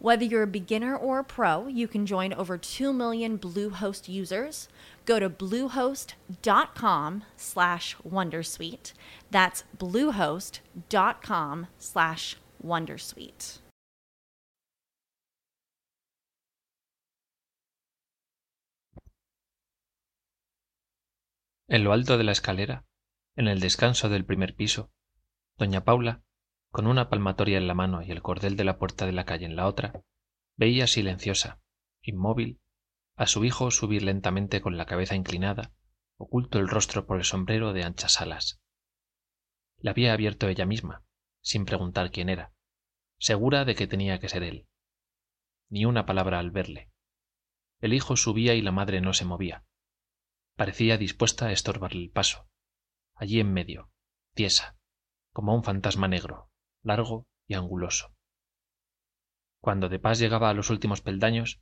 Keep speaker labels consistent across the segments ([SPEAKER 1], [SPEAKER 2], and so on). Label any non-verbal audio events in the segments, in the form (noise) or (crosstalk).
[SPEAKER 1] Whether you're a beginner or a pro, you can join over 2 million Bluehost users. Go to bluehost.com slash wondersuite. That's bluehost.com slash wondersuite.
[SPEAKER 2] En lo alto de la escalera, en el descanso del primer piso, doña Paula con una palmatoria en la mano y el cordel de la puerta de la calle en la otra, veía silenciosa, inmóvil, a su hijo subir lentamente con la cabeza inclinada, oculto el rostro por el sombrero de anchas alas. Le había abierto ella misma, sin preguntar quién era, segura de que tenía que ser él. Ni una palabra al verle. El hijo subía y la madre no se movía. Parecía dispuesta a estorbarle el paso. Allí en medio, tiesa, como un fantasma negro, largo y anguloso. Cuando de pas llegaba a los últimos peldaños,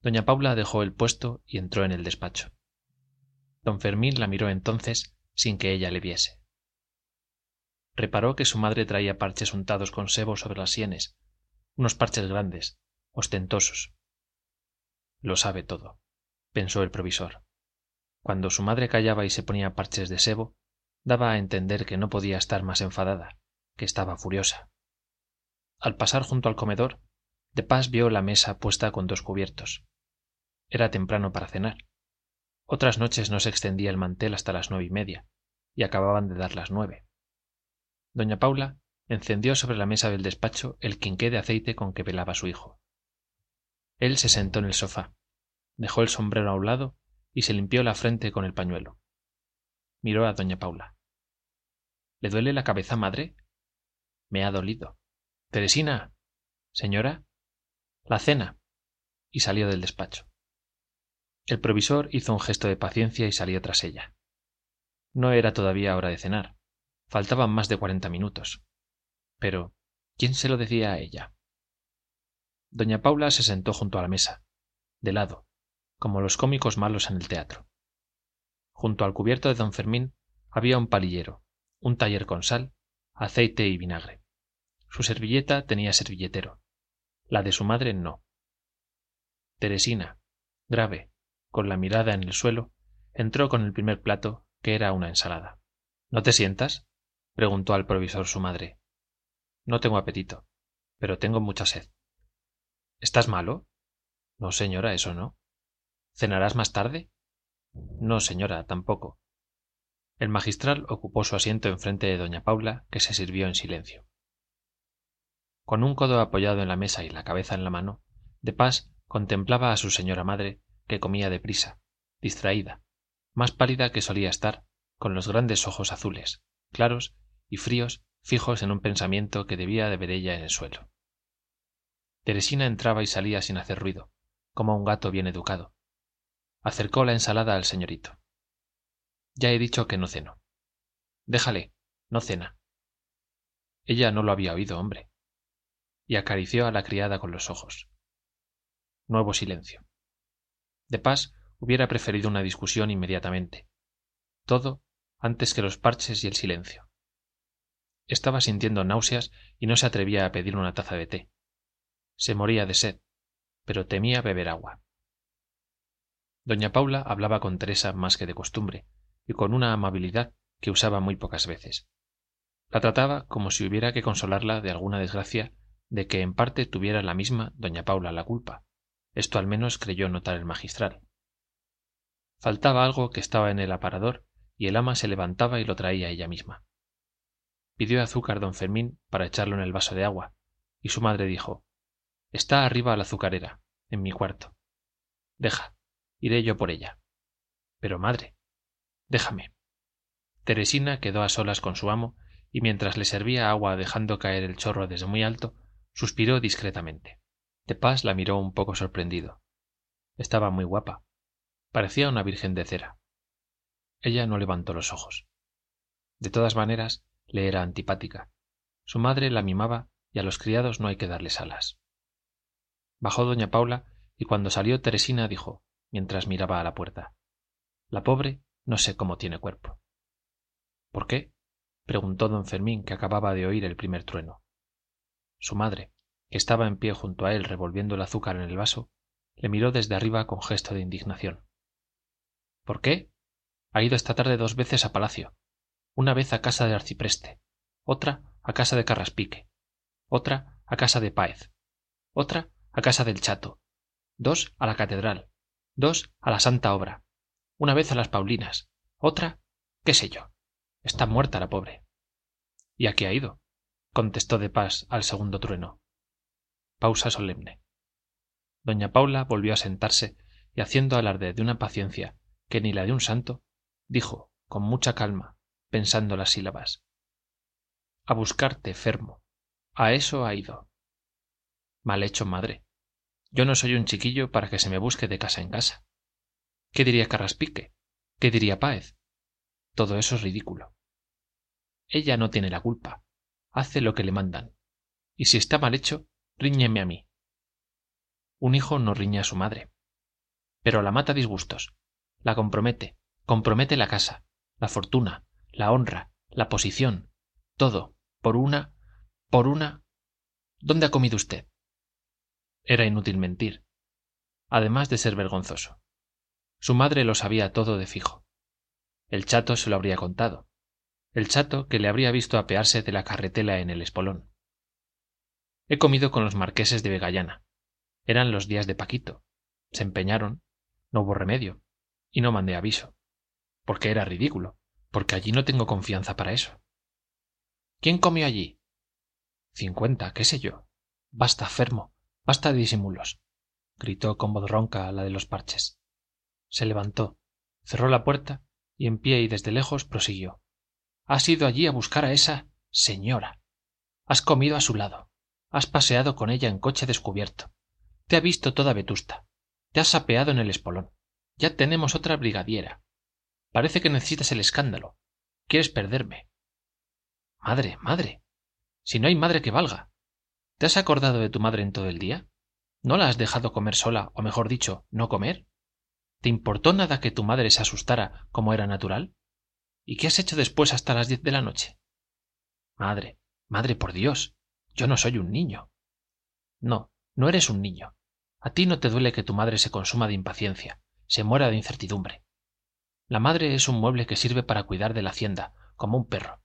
[SPEAKER 2] doña Paula dejó el puesto y entró en el despacho. Don Fermín la miró entonces sin que ella le viese. Reparó que su madre traía parches untados con sebo sobre las sienes, unos parches grandes, ostentosos. Lo sabe todo, pensó el provisor. Cuando su madre callaba y se ponía parches de sebo, daba a entender que no podía estar más enfadada, que estaba furiosa. Al pasar junto al comedor, de pas vio la mesa puesta con dos cubiertos. Era temprano para cenar. Otras noches no se extendía el mantel hasta las nueve y media, y acababan de dar las nueve. Doña Paula encendió sobre la mesa del despacho el quinqué de aceite con que velaba su hijo. Él se sentó en el sofá, dejó el sombrero a un lado y se limpió la frente con el pañuelo. Miró a doña Paula. ¿Le duele la cabeza, madre? Me ha dolido. Teresina. Señora. La cena. Y salió del despacho. El provisor hizo un gesto de paciencia y salió tras ella. No era todavía hora de cenar. Faltaban más de cuarenta minutos. Pero, ¿quién se lo decía a ella? Doña Paula se sentó junto a la mesa, de lado, como los cómicos malos en el teatro. Junto al cubierto de don Fermín había un palillero, un taller con sal, aceite y vinagre. Su servilleta tenía servilletero. La de su madre no. Teresina, grave, con la mirada en el suelo, entró con el primer plato, que era una ensalada. ¿No te sientas? preguntó al provisor su madre. No tengo apetito, pero tengo mucha sed. ¿Estás malo? No, señora, eso no. ¿Cenarás más tarde? No, señora, tampoco. El magistral ocupó su asiento enfrente de doña Paula, que se sirvió en silencio con un codo apoyado en la mesa y la cabeza en la mano de pas contemplaba a su señora madre que comía deprisa distraída más pálida que solía estar con los grandes ojos azules claros y fríos fijos en un pensamiento que debía de ver ella en el suelo. Teresina entraba y salía sin hacer ruido como un gato bien educado. Acercó la ensalada al señorito. Ya he dicho que no ceno. Déjale no cena. Ella no lo había oído hombre y acarició a la criada con los ojos. Nuevo silencio. De pas hubiera preferido una discusión inmediatamente. Todo antes que los parches y el silencio. Estaba sintiendo náuseas y no se atrevía a pedir una taza de té. Se moría de sed, pero temía beber agua. Doña Paula hablaba con Teresa más que de costumbre, y con una amabilidad que usaba muy pocas veces. La trataba como si hubiera que consolarla de alguna desgracia de que en parte tuviera la misma doña Paula la culpa. Esto al menos creyó notar el magistral. Faltaba algo que estaba en el aparador y el ama se levantaba y lo traía ella misma. Pidió azúcar don Fermín para echarlo en el vaso de agua, y su madre dijo está arriba la azucarera en mi cuarto deja iré yo por ella pero madre déjame teresina quedó a solas con su amo y mientras le servía agua dejando caer el chorro desde muy alto suspiró discretamente. De pas la miró un poco sorprendido. Estaba muy guapa. Parecía una virgen de cera. Ella no levantó los ojos. De todas maneras le era antipática. Su madre la mimaba y a los criados no hay que darles alas. Bajó doña paula y cuando salió teresina dijo mientras miraba a la puerta la pobre no sé cómo tiene cuerpo por qué preguntó don fermín que acababa de oír el primer trueno su madre que estaba en pie junto a él revolviendo el azúcar en el vaso le miró desde arriba con gesto de indignación. Por qué ha ido esta tarde dos veces a palacio. Una vez a casa del arcipreste otra a casa de carraspique otra a casa de páez otra a casa del chato dos a la catedral dos a la santa obra una vez a las paulinas otra qué sé yo está muerta la pobre. Y a qué ha ido contestó de pas al segundo trueno. Pausa solemne. Doña paula volvió a sentarse y haciendo alarde de una paciencia que ni la de un santo dijo con mucha calma pensando las sílabas. A buscarte fermo. A eso ha ido. Mal hecho madre. Yo no soy un chiquillo para que se me busque de casa en casa. Qué diría carraspique qué diría páez todo eso es ridículo. Ella no tiene la culpa hace lo que le mandan. Y si está mal hecho ríñeme a mí. Un hijo no riñe a su madre pero la mata disgustos la compromete compromete la casa la fortuna la honra la posición todo por una por una. Dónde ha comido usted era inútil mentir además de ser vergonzoso. Su madre lo sabía todo de fijo. El chato se lo habría contado el chato que le habría visto apearse de la carretela en el espolón. He comido con los marqueses de vegallana. Eran los días de paquito. Se empeñaron no hubo remedio y no mandé aviso porque era ridículo porque allí no tengo confianza para eso. Quién comió allí cincuenta qué sé yo. Basta fermo basta de disimulos gritó con voz ronca la de los parches. Se levantó cerró la puerta y en pie y desde lejos prosiguió has ido allí a buscar a esa señora. Has comido a su lado. Has paseado con ella en coche descubierto. Te ha visto toda vetusta. Te has apeado en el espolón. Ya tenemos otra brigadiera. Parece que necesitas el escándalo. Quieres perderme. Madre madre. Si no hay madre que valga. Te has acordado de tu madre en todo el día no la has dejado comer sola o mejor dicho no comer te importó nada que tu madre se asustara como era natural y qué has hecho después hasta las diez de la noche madre madre por dios yo no soy un niño. No no eres un niño. A ti no te duele que tu madre se consuma de impaciencia se muera de incertidumbre. La madre es un mueble que sirve para cuidar de la hacienda como un perro.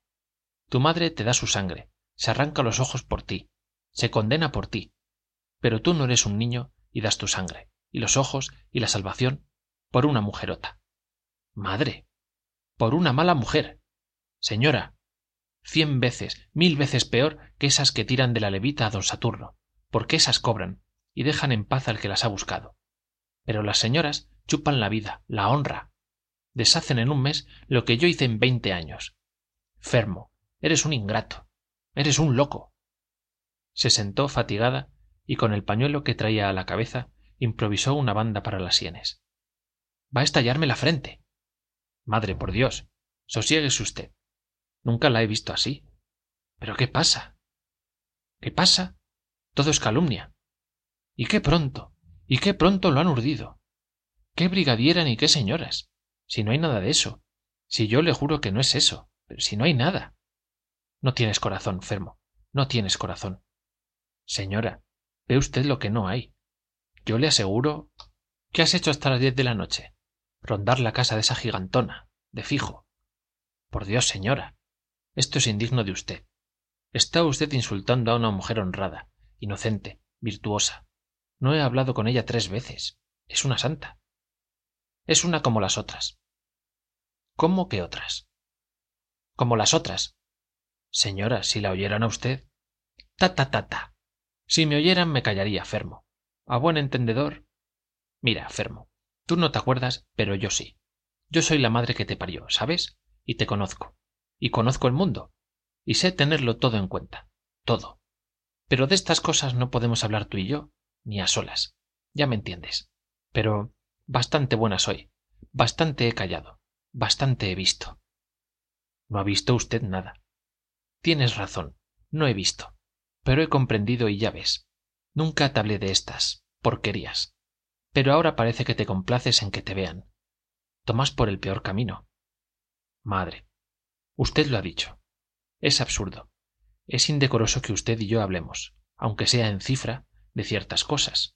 [SPEAKER 2] Tu madre te da su sangre se arranca los ojos por ti se condena por ti. Pero tú no eres un niño y das tu sangre y los ojos y la salvación por una mujerota. Madre por una mala mujer. Señora cien veces mil veces peor que esas que tiran de la levita a don saturno porque esas cobran y dejan en paz al que las ha buscado. Pero las señoras chupan la vida la honra. Deshacen en un mes lo que yo hice en veinte años. Fermo eres un ingrato eres un loco. Se sentó fatigada y con el pañuelo que traía a la cabeza improvisó una banda para las sienes. Va a estallarme la frente madre por dios sosiéguese usted. Nunca la he visto así. Pero qué pasa qué pasa todo es calumnia. Y qué pronto y qué pronto lo han urdido. Qué brigadiera ni qué señoras. Si no hay nada de eso. Si yo le juro que no es eso pero si no hay nada. No tienes corazón fermo no tienes corazón. Señora ve usted lo que no hay. Yo le aseguro. Qué has hecho hasta las diez de la noche rondar la casa de esa gigantona de fijo. Por dios señora esto es indigno de usted. Está usted insultando a una mujer honrada inocente virtuosa. No he hablado con ella tres veces. Es una santa. Es una como las otras. Cómo que otras como las otras. Señora si la oyeran a usted. Ta ta ta ta. Si me oyeran me callaría fermo. A buen entendedor. Mira fermo tú no te acuerdas pero yo sí. Yo soy la madre que te parió sabes y te conozco. Y conozco el mundo. Y sé tenerlo todo en cuenta. Todo. Pero de estas cosas no podemos hablar tú y yo ni a solas. Ya me entiendes. Pero bastante buena soy. Bastante he callado. Bastante he visto. No ha visto usted nada. Tienes razón. No he visto. Pero he comprendido y ya ves. Nunca te hablé de estas porquerías pero ahora parece que te complaces en que te vean. Tomas por el peor camino. Madre usted lo ha dicho. Es absurdo. Es indecoroso que usted y yo hablemos aunque sea en cifra de ciertas cosas.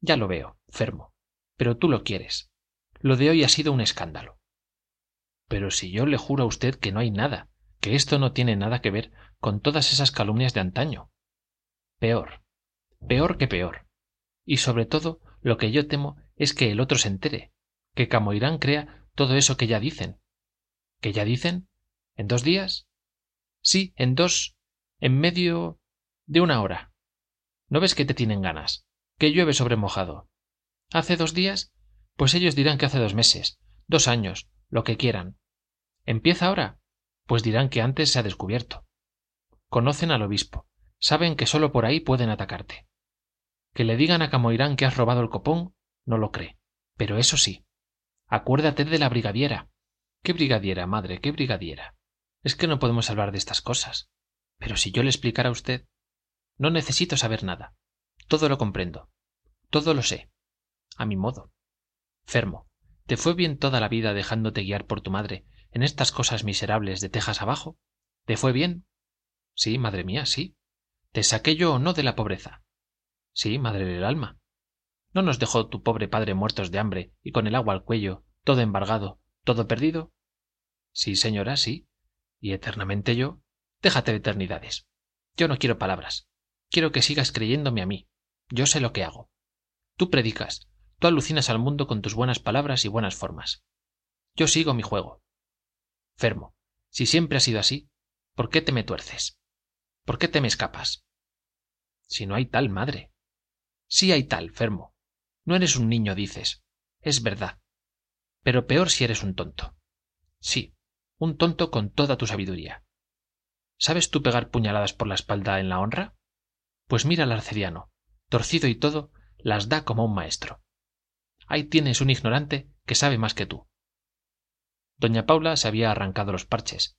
[SPEAKER 2] Ya lo veo fermo pero tú lo quieres. Lo de hoy ha sido un escándalo. Pero si yo le juro a usted que no hay nada que esto no tiene nada que ver con todas esas calumnias de antaño. Peor peor que peor. Y sobre todo lo que yo temo es que el otro se entere que camoirán crea todo eso que ya dicen. Que ya dicen en dos días sí en dos en medio de una hora. No ves que te tienen ganas que llueve sobre mojado. Hace dos días pues ellos dirán que hace dos meses dos años lo que quieran. Empieza ahora pues dirán que antes se ha descubierto. Conocen al obispo. Saben que sólo por ahí pueden atacarte que le digan a camoirán que has robado el copón no lo cree. Pero eso sí acuérdate de la brigadiera. Qué brigadiera madre qué brigadiera es que no podemos hablar de estas cosas. Pero si yo le explicara a usted no necesito saber nada. Todo lo comprendo. Todo lo sé. A mi modo. Fermo te fue bien toda la vida dejándote guiar por tu madre en estas cosas miserables de tejas abajo te fue bien sí madre mía sí. Te saqué yo o no de la pobreza sí madre del alma. No nos dejó tu pobre padre muertos de hambre y con el agua al cuello todo embargado todo perdido sí señora sí. Y eternamente yo déjate de eternidades. Yo no quiero palabras. Quiero que sigas creyéndome a mí. Yo sé lo que hago. Tú predicas. Tú alucinas al mundo con tus buenas palabras y buenas formas. Yo sigo mi juego. Fermo si siempre ha sido así por qué te me tuerces por qué te me escapas si no hay tal madre sí hay tal fermo. No eres un niño dices. Es verdad. Pero peor si eres un tonto. Sí un tonto con toda tu sabiduría. Sabes tú pegar puñaladas por la espalda en la honra pues mira al arcediano. Torcido y todo las da como un maestro. Ahí tienes un ignorante que sabe más que tú. Doña paula se había arrancado los parches.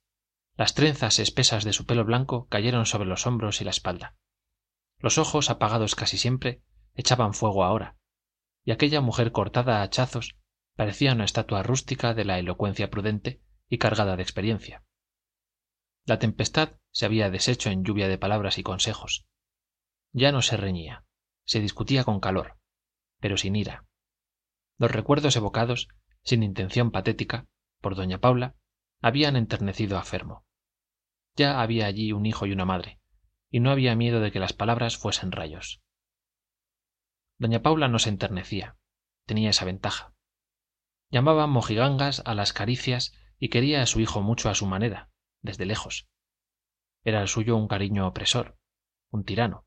[SPEAKER 2] Las trenzas espesas de su pelo blanco cayeron sobre los hombros y la espalda. Los ojos apagados casi siempre echaban fuego ahora y aquella mujer cortada a hachazos parecía una estatua rústica de la elocuencia prudente y cargada de experiencia. La tempestad se había deshecho en lluvia de palabras y consejos. Ya no se reñía se discutía con calor pero sin ira. Los recuerdos evocados sin intención patética por doña paula habían enternecido a fermo. Ya había allí un hijo y una madre y no había miedo de que las palabras fuesen rayos doña paula no se enternecía. Tenía esa ventaja. Llamaba mojigangas a las caricias y quería a su hijo mucho a su manera desde lejos. Era el suyo un cariño opresor un tirano.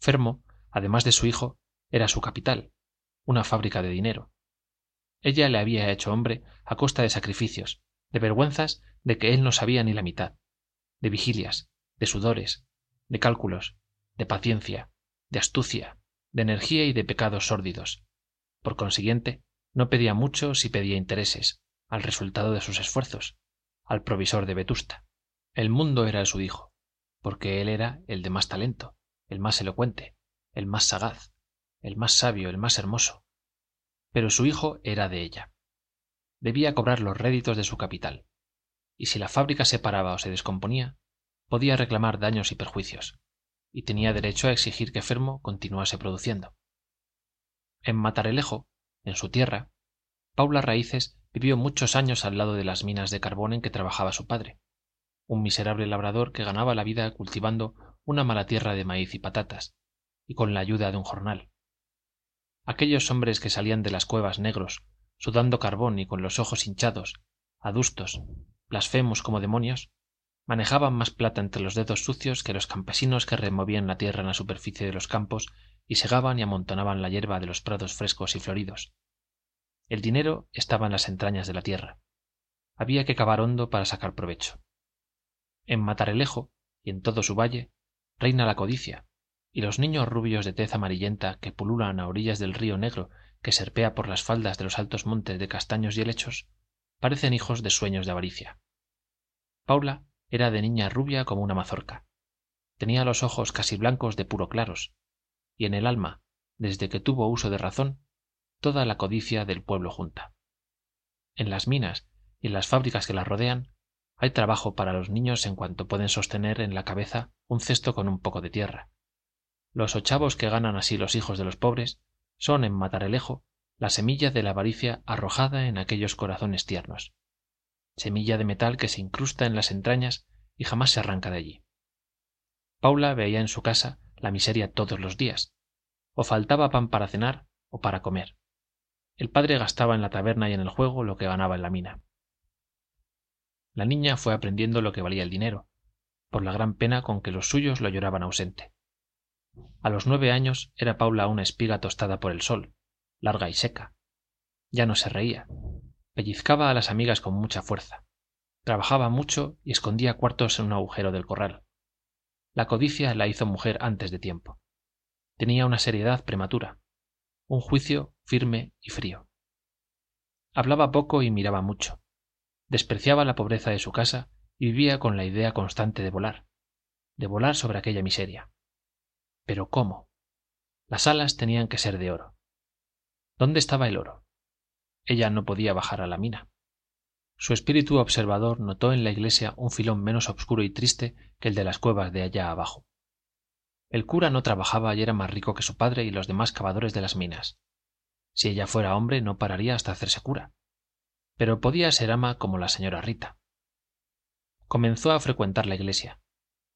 [SPEAKER 2] Fermo además de su hijo era su capital una fábrica de dinero. Ella le había hecho hombre a costa de sacrificios de vergüenzas de que él no sabía ni la mitad de vigilias de sudores de cálculos de paciencia de astucia de energía y de pecados sórdidos. Por consiguiente no pedía mucho si pedía intereses al resultado de sus esfuerzos al provisor de vetusta. El mundo era su hijo porque él era el de más talento el más elocuente el más sagaz el más sabio el más hermoso. Pero su hijo era de ella. Debía cobrar los réditos de su capital y si la fábrica se paraba o se descomponía podía reclamar daños y perjuicios y tenía derecho a exigir que fermo continuase produciendo. En matalerejo en su tierra paula raíces vivió muchos años al lado de las minas de carbón en que trabajaba su padre un miserable labrador que ganaba la vida cultivando una mala tierra de maíz y patatas y con la ayuda de un jornal. Aquellos hombres que salían de las cuevas negros sudando carbón y con los ojos hinchados adustos blasfemos como demonios manejaban más plata entre los dedos sucios que los campesinos que removían la tierra en la superficie de los campos y segaban y amontonaban la hierba de los prados frescos y floridos. El dinero estaba en las entrañas de la tierra. Había que cavar hondo para sacar provecho. En matalerejo y en todo su valle reina la codicia y los niños rubios de tez amarillenta que pululan a orillas del río negro que serpea por las faldas de los altos montes de castaños y helechos parecen hijos de sueños de avaricia. Paula era de niña rubia como una mazorca. Tenía los ojos casi blancos de puro claros y en el alma desde que tuvo uso de razón toda la codicia del pueblo junta. En las minas y en las fábricas que las rodean hay trabajo para los niños en cuanto pueden sostener en la cabeza un cesto con un poco de tierra. Los ochavos que ganan así los hijos de los pobres son en matalerejo la semilla de la avaricia arrojada en aquellos corazones tiernos semilla de metal que se incrusta en las entrañas y jamás se arranca de allí. Paula veía en su casa la miseria todos los días o faltaba pan para cenar o para comer. El padre gastaba en la taberna y en el juego lo que ganaba en la mina. La niña fue aprendiendo lo que valía el dinero por la gran pena con que los suyos lo lloraban ausente. A los nueve años era paula una espiga tostada por el sol larga y seca. Ya no se reía pellizcaba a las amigas con mucha fuerza. Trabajaba mucho y escondía cuartos en un agujero del corral. La codicia la hizo mujer antes de tiempo. Tenía una seriedad prematura un juicio firme y frío. Hablaba poco y miraba mucho. Despreciaba la pobreza de su casa y vivía con la idea constante de volar de volar sobre aquella miseria. Pero cómo las alas tenían que ser de oro. Dónde estaba el oro ella no podía bajar a la mina. Su espíritu observador notó en la iglesia un filón menos obscuro y triste que el de las cuevas de allá abajo. El cura no trabajaba y era más rico que su padre y los demás cavadores de las minas. Si ella fuera hombre no pararía hasta hacerse cura. Pero podía ser ama como la señora rita. Comenzó a frecuentar la iglesia.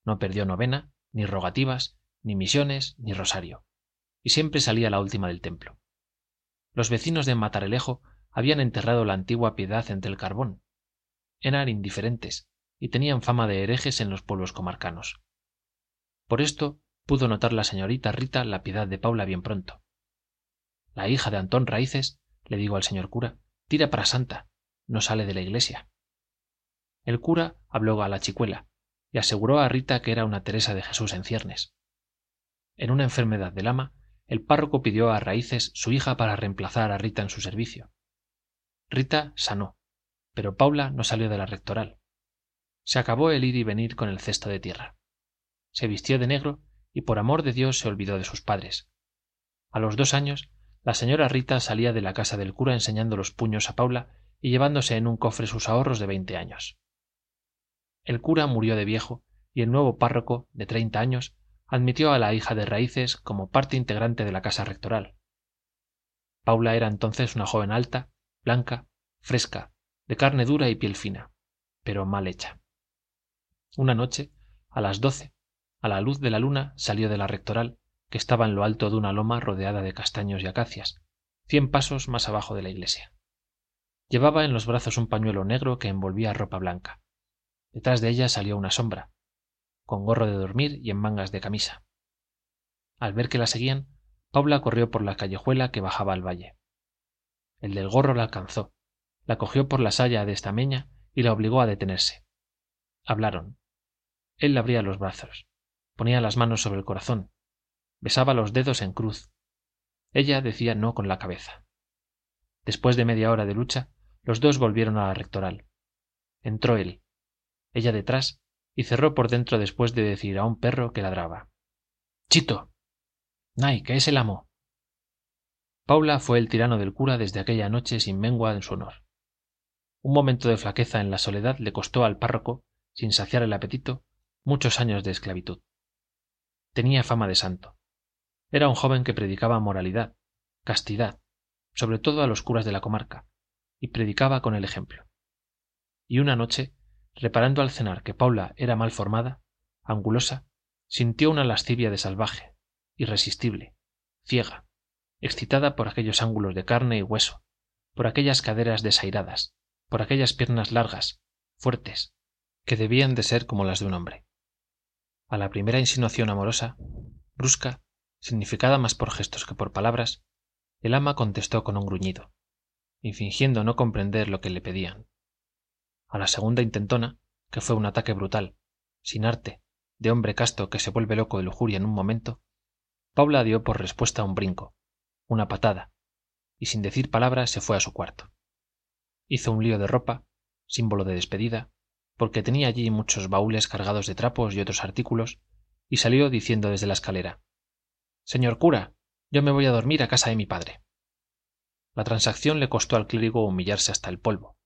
[SPEAKER 2] No perdió novena ni rogativas ni misiones ni rosario. Y siempre salía la última del templo. Los vecinos de matalerejo habían enterrado la antigua piedad entre el carbón. Eran indiferentes y tenían fama de herejes en los pueblos comarcanos. Por esto pudo notar la señorita rita la piedad de paula bien pronto. La hija de antón raíces le digo al señor cura tira para santa no sale de la iglesia. El cura habló a la chicuela y aseguró a rita que era una teresa de jesús en ciernes. En una enfermedad del ama el párroco pidió a raíces su hija para reemplazar a rita en su servicio rita sanó pero paula no salió de la rectoral. Se acabó el ir y venir con el cesto de tierra. Se vistió de negro y por amor de dios se olvidó de sus padres. A los dos años la señora rita salía de la casa del cura enseñando los puños a paula y llevándose en un cofre sus ahorros de veinte años. El cura murió de viejo y el nuevo párroco de treinta años admitió a la hija de raíces como parte integrante de la casa rectoral. Paula era entonces una joven alta blanca fresca de carne dura y piel fina pero mal hecha. Una noche a las doce a la luz de la luna salió de la rectoral que estaba en lo alto de una loma rodeada de castaños y acacias cien pasos más abajo de la iglesia. Llevaba en los brazos un pañuelo negro que envolvía ropa blanca. Detrás de ella salió una sombra con gorro de dormir y en mangas de camisa. Al ver que la seguían paula corrió por la callejuela que bajaba al valle el del gorro la alcanzó la cogió por la saya de estameña y la obligó a detenerse. Hablaron. Él abría los brazos ponía las manos sobre el corazón besaba los dedos en cruz. Ella decía no con la cabeza. Después de media hora de lucha los dos volvieron a la rectoral. Entró él ella detrás y cerró por dentro después de decir a un perro que ladraba. Chito nay que es el amo paula fue el tirano del cura desde aquella noche sin mengua en su honor. Un momento de flaqueza en la soledad le costó al párroco sin saciar el apetito muchos años de esclavitud. Tenía fama de santo. Era un joven que predicaba moralidad castidad sobre todo a los curas de la comarca y predicaba con el ejemplo. Y una noche reparando al cenar que paula era mal formada angulosa sintió una lascivia de salvaje irresistible ciega excitada por aquellos ángulos de carne y hueso por aquellas caderas desairadas por aquellas piernas largas fuertes que debían de ser como las de un hombre. A la primera insinuación amorosa, brusca, significada más por gestos que por palabras, el ama contestó con un gruñido, y fingiendo no comprender lo que le pedían. A la segunda intentona, que fue un ataque brutal, sin arte, de hombre casto que se vuelve loco de lujuria en un momento, Paula dio por respuesta un brinco, una patada, y sin decir palabra se fue a su cuarto. Hizo un lío de ropa, símbolo de despedida, porque tenía allí muchos baúles cargados de trapos y otros artículos, y salió diciendo desde la escalera Señor cura, yo me voy a dormir a casa de mi padre. La transacción le costó al clérigo humillarse hasta el polvo,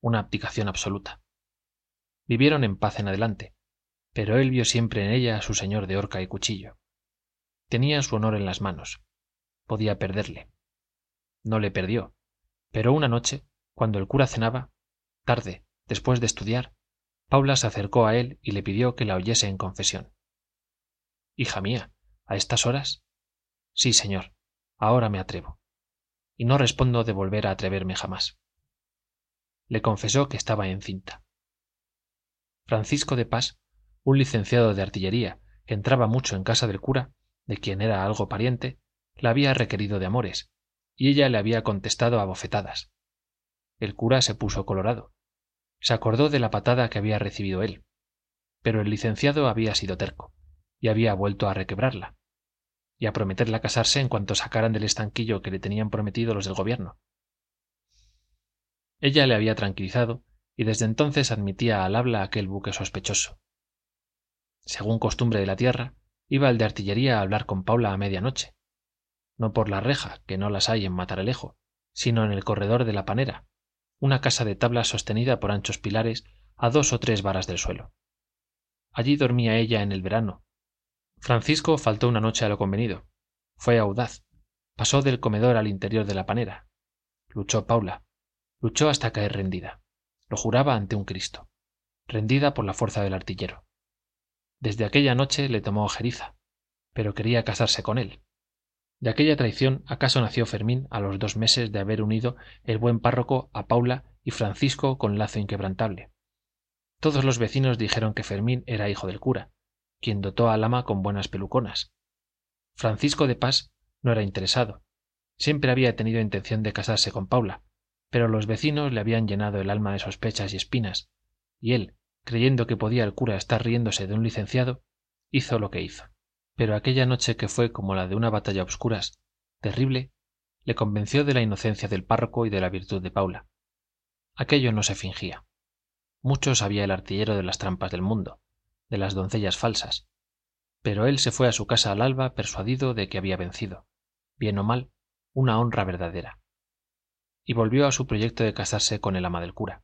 [SPEAKER 2] una abdicación absoluta. Vivieron en paz en adelante, pero él vio siempre en ella a su señor de horca y cuchillo. Tenía su honor en las manos. Podía perderle. No le perdió, pero una noche, cuando el cura cenaba, tarde, después de estudiar, Paula se acercó a él y le pidió que la oyese en confesión. Hija mía, ¿a estas horas? Sí, señor, ahora me atrevo. Y no respondo de volver a atreverme jamás. Le confesó que estaba encinta. Francisco de Paz, un licenciado de artillería que entraba mucho en casa del cura, de quien era algo pariente, la había requerido de amores, y ella le había contestado a bofetadas. El cura se puso colorado. Se acordó de la patada que había recibido él. Pero el licenciado había sido terco, y había vuelto a requebrarla, y a prometerla casarse en cuanto sacaran del estanquillo que le tenían prometido los del gobierno. Ella le había tranquilizado, y desde entonces admitía al habla aquel buque sospechoso. Según costumbre de la tierra, iba el de artillería a hablar con Paula a no por la reja, que no las hay en Matalerejo, sino en el corredor de la panera, una casa de tablas sostenida por anchos pilares a dos o tres varas del suelo. Allí dormía ella en el verano. Francisco faltó una noche a lo convenido. Fue audaz. Pasó del comedor al interior de la panera. Luchó Paula. Luchó hasta caer rendida. Lo juraba ante un Cristo. Rendida por la fuerza del artillero. Desde aquella noche le tomó ojeriza, pero quería casarse con él. De aquella traición acaso nació Fermín a los dos meses de haber unido el buen párroco a Paula y Francisco con lazo inquebrantable. Todos los vecinos dijeron que Fermín era hijo del cura, quien dotó al ama con buenas peluconas. Francisco de Paz no era interesado. Siempre había tenido intención de casarse con Paula, pero los vecinos le habían llenado el alma de sospechas y espinas, y él, creyendo que podía el cura estar riéndose de un licenciado, hizo lo que hizo. Pero aquella noche que fue como la de una batalla a obscuras, terrible, le convenció de la inocencia del párroco y de la virtud de Paula. Aquello no se fingía. Mucho sabía el artillero de las trampas del mundo, de las doncellas falsas, pero él se fue a su casa al alba persuadido de que había vencido, bien o mal, una honra verdadera. Y volvió a su proyecto de casarse con el ama del cura.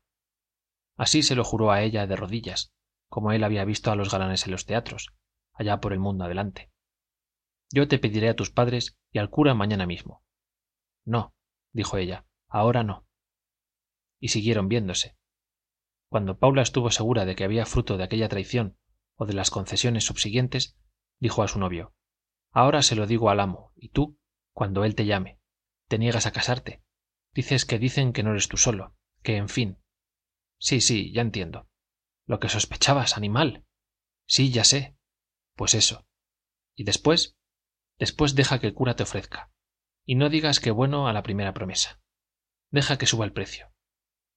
[SPEAKER 2] Así se lo juró a ella de rodillas, como él había visto a los galanes en los teatros, allá por el mundo adelante. Yo te pediré a tus padres y al cura mañana mismo. No, dijo ella, ahora no. Y siguieron viéndose. Cuando Paula estuvo segura de que había fruto de aquella traición o de las concesiones subsiguientes, dijo a su novio Ahora se lo digo al amo, y tú, cuando él te llame, te niegas a casarte. Dices que dicen que no eres tú solo, que en fin, Sí, sí, ya entiendo. Lo que sospechabas, animal. Sí, ya sé. Pues eso. ¿Y después? Después deja que el cura te ofrezca. Y no digas que bueno a la primera promesa. Deja que suba el precio.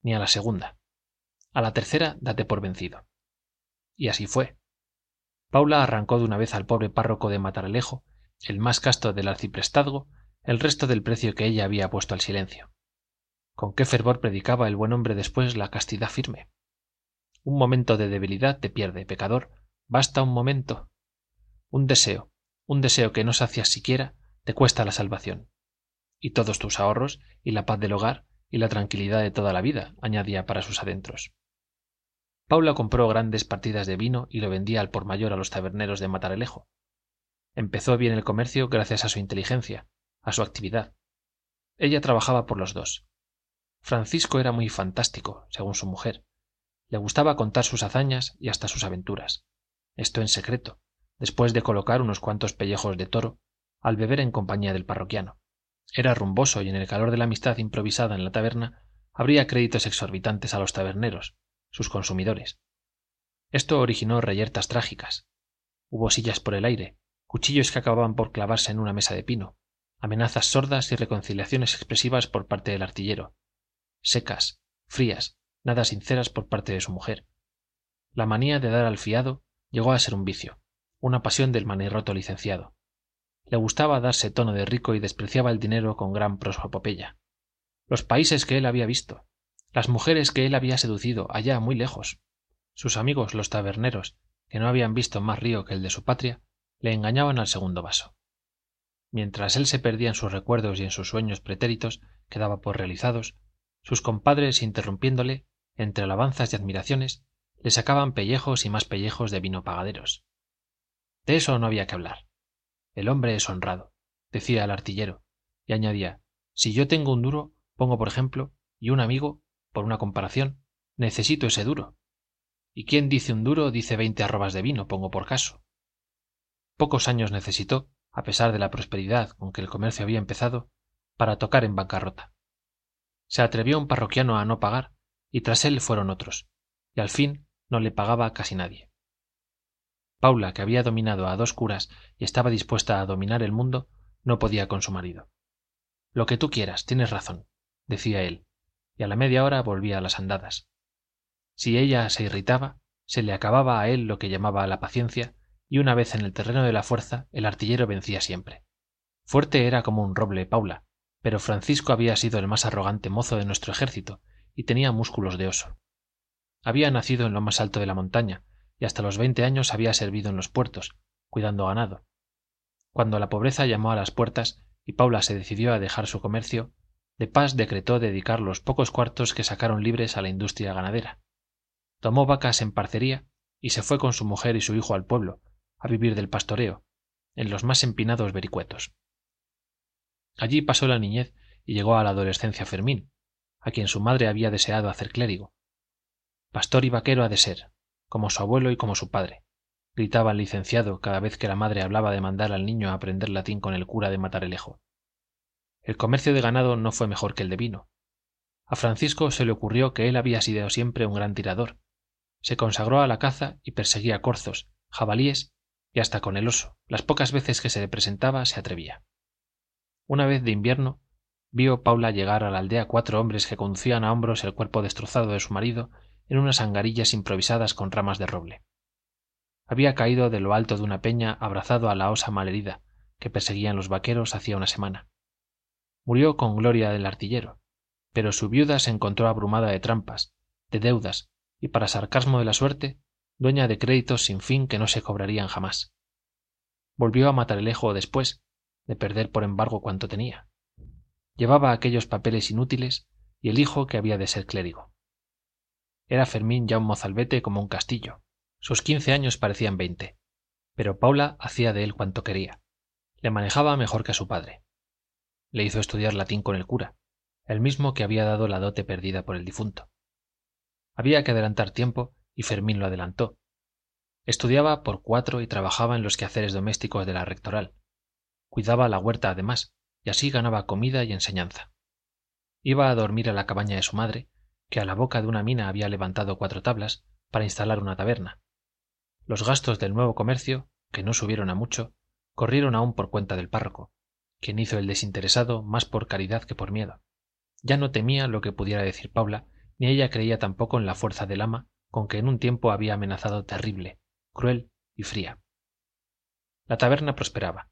[SPEAKER 2] Ni a la segunda. A la tercera date por vencido. Y así fue. Paula arrancó de una vez al pobre párroco de Matalejo, el más casto del arciprestazgo, el resto del precio que ella había puesto al silencio con qué fervor predicaba el buen hombre después la castidad firme. Un momento de debilidad te pierde, pecador. Basta un momento. Un deseo, un deseo que no sacias siquiera, te cuesta la salvación. Y todos tus ahorros, y la paz del hogar, y la tranquilidad de toda la vida, añadía para sus adentros. Paula compró grandes partidas de vino y lo vendía al por mayor a los taberneros de Matalejo. Empezó bien el comercio gracias a su inteligencia, a su actividad. Ella trabajaba por los dos, Francisco era muy fantástico, según su mujer. Le gustaba contar sus hazañas y hasta sus aventuras. Esto en secreto, después de colocar unos cuantos pellejos de toro, al beber en compañía del parroquiano. Era rumboso y en el calor de la amistad improvisada en la taberna habría créditos exorbitantes a los taberneros, sus consumidores. esto originó reyertas trágicas hubo sillas por el aire cuchillos que acababan por clavarse en una mesa de pino amenazas sordas y reconciliaciones expresivas por parte del artillero secas frías nada sinceras por parte de su mujer la manía de dar al fiado llegó a ser un vicio una pasión del manirroto licenciado. Le gustaba darse tono de rico y despreciaba el dinero con gran prosopopeya los países que él había visto las mujeres que él había seducido allá muy lejos sus amigos los taberneros que no habían visto más río que el de su patria le engañaban al segundo vaso. Mientras él se perdía en sus recuerdos y en sus sueños pretéritos que daba por realizados sus compadres interrumpiéndole entre alabanzas y admiraciones le sacaban pellejos y más pellejos de vino pagaderos de eso no había que hablar. El hombre es honrado decía el artillero y añadía si yo tengo un duro pongo por ejemplo y un amigo por una comparación necesito ese duro. Y quien dice un duro dice veinte arrobas de vino pongo por caso pocos años necesitó a pesar de la prosperidad con que el comercio había empezado para tocar en bancarrota. Se atrevió un parroquiano a no pagar y tras él fueron otros y al fin no le pagaba casi nadie paula que había dominado a dos curas y estaba dispuesta a dominar el mundo no podía con su marido. Lo que tú quieras tienes razón decía él y a la media hora volvía a las andadas. Si ella se irritaba se le acababa a él lo que llamaba la paciencia y una vez en el terreno de la fuerza el artillero vencía siempre. Fuerte era como un roble paula pero francisco había sido el más arrogante mozo de nuestro ejército y tenía músculos de oso. Había nacido en lo más alto de la montaña hasta los veinte años había servido en los puertos cuidando ganado. Cuando la pobreza llamó a las puertas y paula se decidió a dejar su comercio de pas decretó dedicar los pocos cuartos que sacaron libres a la industria ganadera. Tomó vacas en parcería y se fue con su mujer y su hijo al pueblo a vivir del pastoreo en los más empinados vericuetos. Allí pasó la niñez y llegó a la adolescencia fermín a quien su madre había deseado hacer clérigo. Pastor y vaquero ha de ser como su abuelo y como su padre. Gritaba el licenciado cada vez que la madre hablaba de mandar al niño a aprender latín con el cura de matalerejo el comercio de ganado no fue mejor que el de vino. A francisco se le ocurrió que él había sido siempre un gran tirador. Se consagró a la caza y perseguía corzos jabalíes y hasta con el oso. Las pocas veces que se le presentaba se atrevía. Una vez de invierno vio paula llegar a la aldea cuatro hombres que conducían a hombros el cuerpo destrozado de su marido en unas angarillas improvisadas con ramas de roble. Había caído de lo alto de una peña abrazado a la osa malherida que perseguían los vaqueros hacía una semana. Murió con gloria del artillero pero su viuda se encontró abrumada de trampas de deudas y para sarcasmo de la suerte dueña de créditos sin fin que no se cobrarían jamás. Volvió a matalerejo después de perder por embargo cuanto tenía. Llevaba aquellos papeles inútiles y el hijo que había de ser clérigo era fermín ya un mozalbete como un castillo. Sus quince años parecían veinte. Pero paula hacía de él cuanto quería. Le manejaba mejor que a su padre. Le hizo estudiar latín con el cura el mismo que había dado la dote perdida por el difunto. Había que adelantar tiempo y fermín lo adelantó. Estudiaba por cuatro y trabajaba en los quehaceres domésticos de la rectoral. Cuidaba la huerta además y así ganaba comida y enseñanza. Iba a dormir a la cabaña de su madre que a la boca de una mina había levantado cuatro tablas para instalar una taberna. Los gastos del nuevo comercio que no subieron a mucho corrieron aún por cuenta del párroco quien hizo el desinteresado más por caridad que por miedo. Ya no temía lo que pudiera decir paula ni ella creía tampoco en la fuerza del ama con que en un tiempo había amenazado terrible cruel y fría. La taberna prosperaba.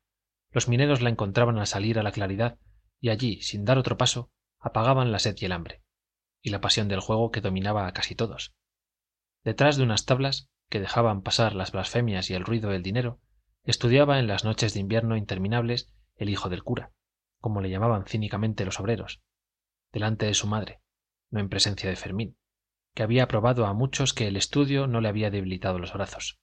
[SPEAKER 2] Los mineros la encontraban al salir a la claridad y allí sin dar otro paso apagaban la sed y el hambre y la pasión del juego que dominaba a casi todos. Detrás de unas tablas que dejaban pasar las blasfemias y el ruido del dinero estudiaba en las noches de invierno interminables el hijo del cura como le llamaban cínicamente los obreros delante de su madre no en presencia de fermín que había probado a muchos que el estudio no le había debilitado los brazos.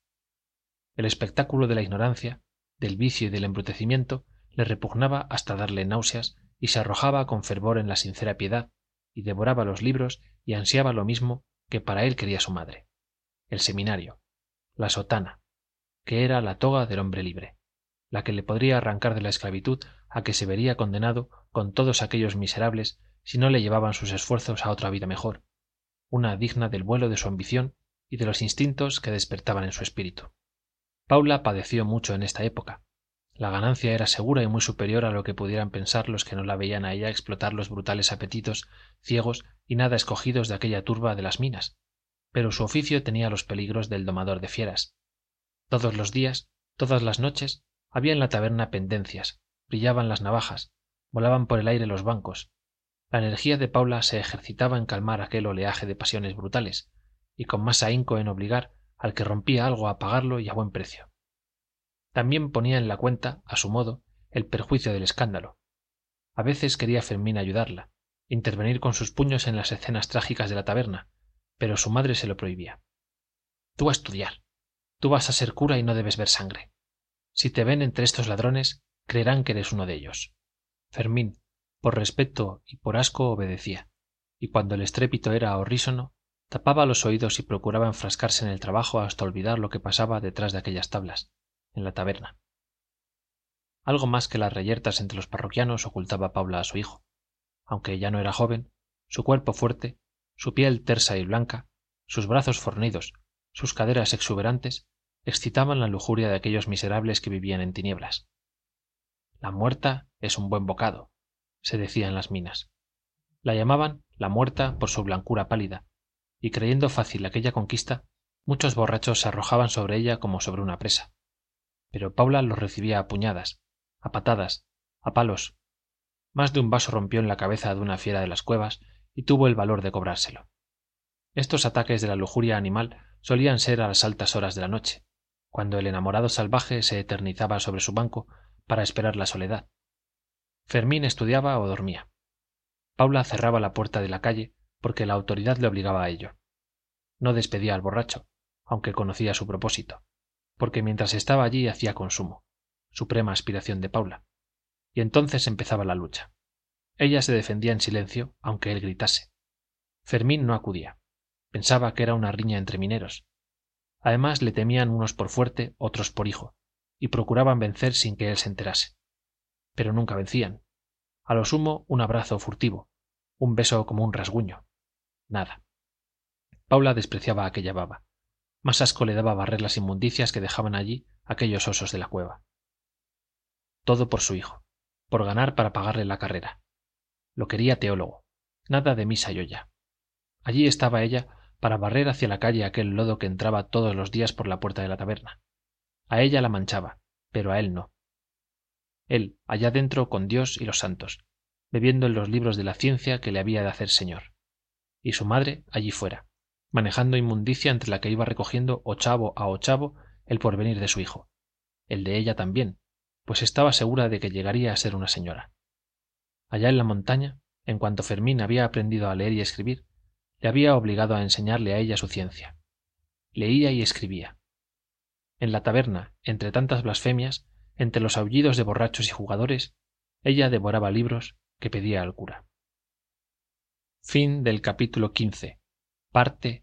[SPEAKER 2] El espectáculo de la ignorancia del vicio y del embrutecimiento le repugnaba hasta darle náuseas y se arrojaba con fervor en la sincera piedad y devoraba los libros y ansiaba lo mismo que para él quería su madre el seminario la sotana que era la toga del hombre libre la que le podría arrancar de la esclavitud a que se vería condenado con todos aquellos miserables si no le llevaban sus esfuerzos a otra vida mejor una digna del vuelo de su ambición y de los instintos que despertaban en su espíritu. Paula padeció mucho en esta época. La ganancia era segura y muy superior a lo que pudieran pensar los que no la veían a ella explotar los brutales apetitos ciegos y nada escogidos de aquella turba de las minas. Pero su oficio tenía los peligros del domador de fieras. Todos los días, todas las noches, había en la taberna pendencias, brillaban las navajas, volaban por el aire los bancos. La energía de Paula se ejercitaba en calmar aquel oleaje de pasiones brutales, y con más ahínco en obligar al que rompía algo a pagarlo y a buen precio. También ponía en la cuenta, a su modo, el perjuicio del escándalo. A veces quería Fermín ayudarla, intervenir con sus puños en las escenas trágicas de la taberna, pero su madre se lo prohibía. Tú a estudiar. Tú vas a ser cura y no debes ver sangre. Si te ven entre estos ladrones, creerán que eres uno de ellos. Fermín, por respeto y por asco, obedecía, y cuando el estrépito era horrísono, tapaba los oídos y procuraba enfrascarse en el trabajo hasta olvidar lo que pasaba detrás de aquellas tablas, en la taberna. Algo más que las reyertas entre los parroquianos ocultaba Paula a su hijo. Aunque ya no era joven, su cuerpo fuerte, su piel tersa y blanca, sus brazos fornidos, sus caderas exuberantes, excitaban la lujuria de aquellos miserables que vivían en tinieblas. La muerta es un buen bocado, se decía en las minas. La llamaban la muerta por su blancura pálida, y creyendo fácil aquella conquista, muchos borrachos se arrojaban sobre ella como sobre una presa. Pero Paula los recibía a puñadas, a patadas, a palos. Más de un vaso rompió en la cabeza de una fiera de las cuevas y tuvo el valor de cobrárselo. Estos ataques de la lujuria animal solían ser a las altas horas de la noche, cuando el enamorado salvaje se eternizaba sobre su banco para esperar la soledad. Fermín estudiaba o dormía. Paula cerraba la puerta de la calle porque la autoridad le obligaba a ello. No despedía al borracho, aunque conocía su propósito, porque mientras estaba allí hacía consumo, suprema aspiración de Paula. Y entonces empezaba la lucha. Ella se defendía en silencio, aunque él gritase. Fermín no acudía. Pensaba que era una riña entre mineros. Además le temían unos por fuerte, otros por hijo, y procuraban vencer sin que él se enterase. Pero nunca vencían. A lo sumo un abrazo furtivo, un beso como un rasguño. Nada. Paula despreciaba aquella baba. Más asco le daba barrer las inmundicias que dejaban allí aquellos osos de la cueva. Todo por su hijo, por ganar para pagarle la carrera. Lo quería teólogo. Nada de misa y olla. Allí estaba ella para barrer hacia la calle aquel lodo que entraba todos los días por la puerta de la taberna. A ella la manchaba, pero a él no. Él, allá dentro con Dios y los santos, bebiendo en los libros de la ciencia que le había de hacer señor. Y su madre allí fuera, manejando inmundicia entre la que iba recogiendo ochavo a ochavo el porvenir de su hijo. El de ella también, pues estaba segura de que llegaría a ser una señora. Allá en la montaña, en cuanto Fermín había aprendido a leer y escribir, le había obligado a enseñarle a ella su ciencia. Leía y escribía. En la taberna, entre tantas blasfemias, entre los aullidos de borrachos y jugadores, ella devoraba libros que pedía al cura. Parte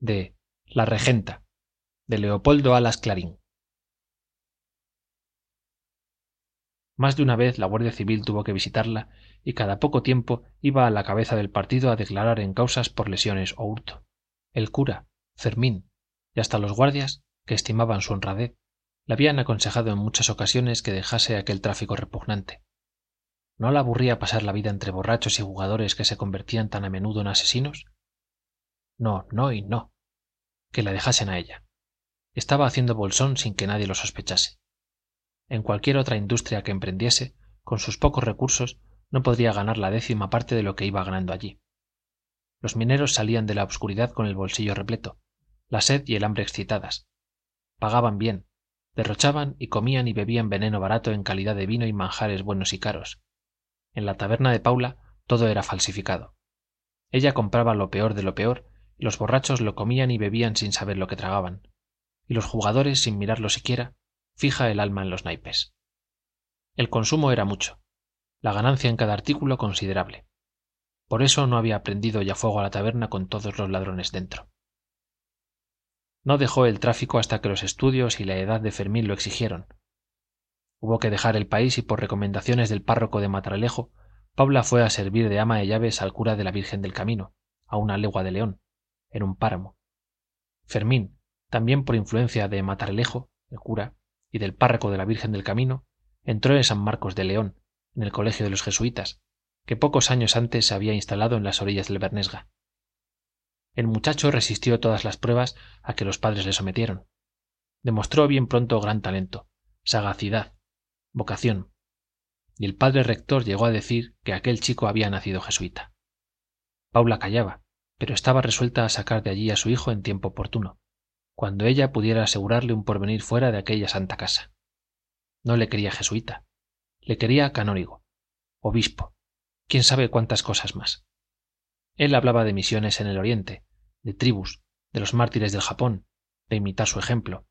[SPEAKER 2] De La Regenta, de Leopoldo Alas Clarín. Más de una vez la Guardia Civil tuvo que visitarla y cada poco tiempo iba a la cabeza del partido a declarar en causas por lesiones o hurto. El cura, Fermín, y hasta los guardias, que estimaban su honradez, le habían aconsejado en muchas ocasiones que dejase aquel tráfico repugnante. ¿No la aburría pasar la vida entre borrachos y jugadores que se convertían tan a menudo en asesinos? No, no y no. Que la dejasen a ella. Estaba haciendo bolsón sin que nadie lo sospechase. En cualquier otra industria que emprendiese, con sus pocos recursos, no podría ganar la décima parte de lo que iba ganando allí. los mineros salían de la obscuridad con el bolsillo repleto, la sed y el hambre excitadas. Pagaban bien, derrochaban y comían y bebían veneno barato en calidad de vino y manjares buenos y caros. En la taberna de Paula todo era falsificado. Ella compraba lo peor de lo peor y los borrachos lo comían y bebían sin saber lo que tragaban, y los jugadores, sin mirarlo siquiera, fija el alma en los naipes. El consumo era mucho, la ganancia en cada artículo considerable. Por eso no había prendido ya fuego a la taberna con todos los ladrones dentro. No dejó el tráfico hasta que los estudios y la edad de Fermín lo exigieron. Hubo que dejar el país y por recomendaciones del párroco de Matralejo, Paula fue a servir de ama de llaves al cura de la Virgen del Camino, a una legua de León, en un páramo. Fermín, también por influencia de Matralejo, el cura, y del párroco de la Virgen del Camino, entró en San Marcos de León, en el colegio de los jesuitas, que pocos años antes se había instalado en las orillas del Bernesga. El muchacho resistió todas las pruebas a que los padres le sometieron. Demostró bien pronto gran talento, sagacidad, vocación, y el padre rector llegó a decir que aquel chico había nacido jesuita. Paula callaba, pero estaba resuelta a sacar de allí a su hijo en tiempo oportuno, cuando ella pudiera asegurarle un porvenir fuera de aquella santa casa. No le quería jesuita, le quería canónigo, obispo, quién sabe cuántas cosas más. Él hablaba de misiones en el Oriente, de tribus, de los mártires del Japón, de imitar su ejemplo.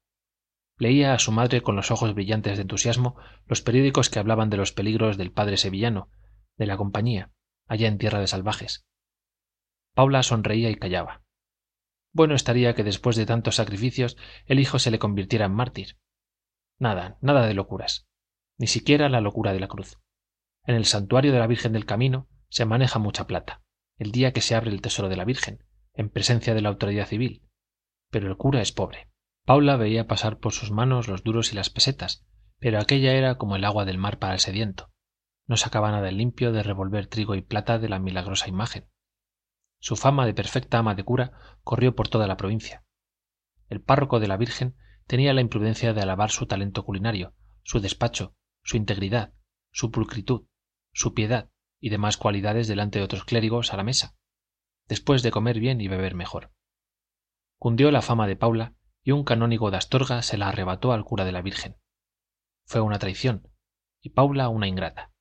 [SPEAKER 2] Leía a su madre con los ojos brillantes de entusiasmo los periódicos que hablaban de los peligros del padre sevillano, de la compañía, allá en tierra de salvajes. Paula sonreía y callaba. Bueno estaría que después de tantos sacrificios el hijo se le convirtiera en mártir. Nada, nada de locuras, ni siquiera la locura de la cruz. En el santuario de la Virgen del Camino se maneja mucha plata el día que se abre el tesoro de la Virgen, en presencia de la autoridad civil. Pero el cura es pobre. Paula veía pasar por sus manos los duros y las pesetas, pero aquella era como el agua del mar para el sediento. No sacaba nada limpio de revolver trigo y plata de la milagrosa imagen. Su fama de perfecta ama de cura corrió por toda la provincia. El párroco de la Virgen tenía la imprudencia de alabar su talento culinario, su despacho, su integridad, su pulcritud, su piedad, y demás cualidades delante de otros clérigos a la mesa, después de comer bien y beber mejor. Cundió la fama de Paula y un canónigo de Astorga se la arrebató al cura de la Virgen. Fue una traición, y Paula una ingrata.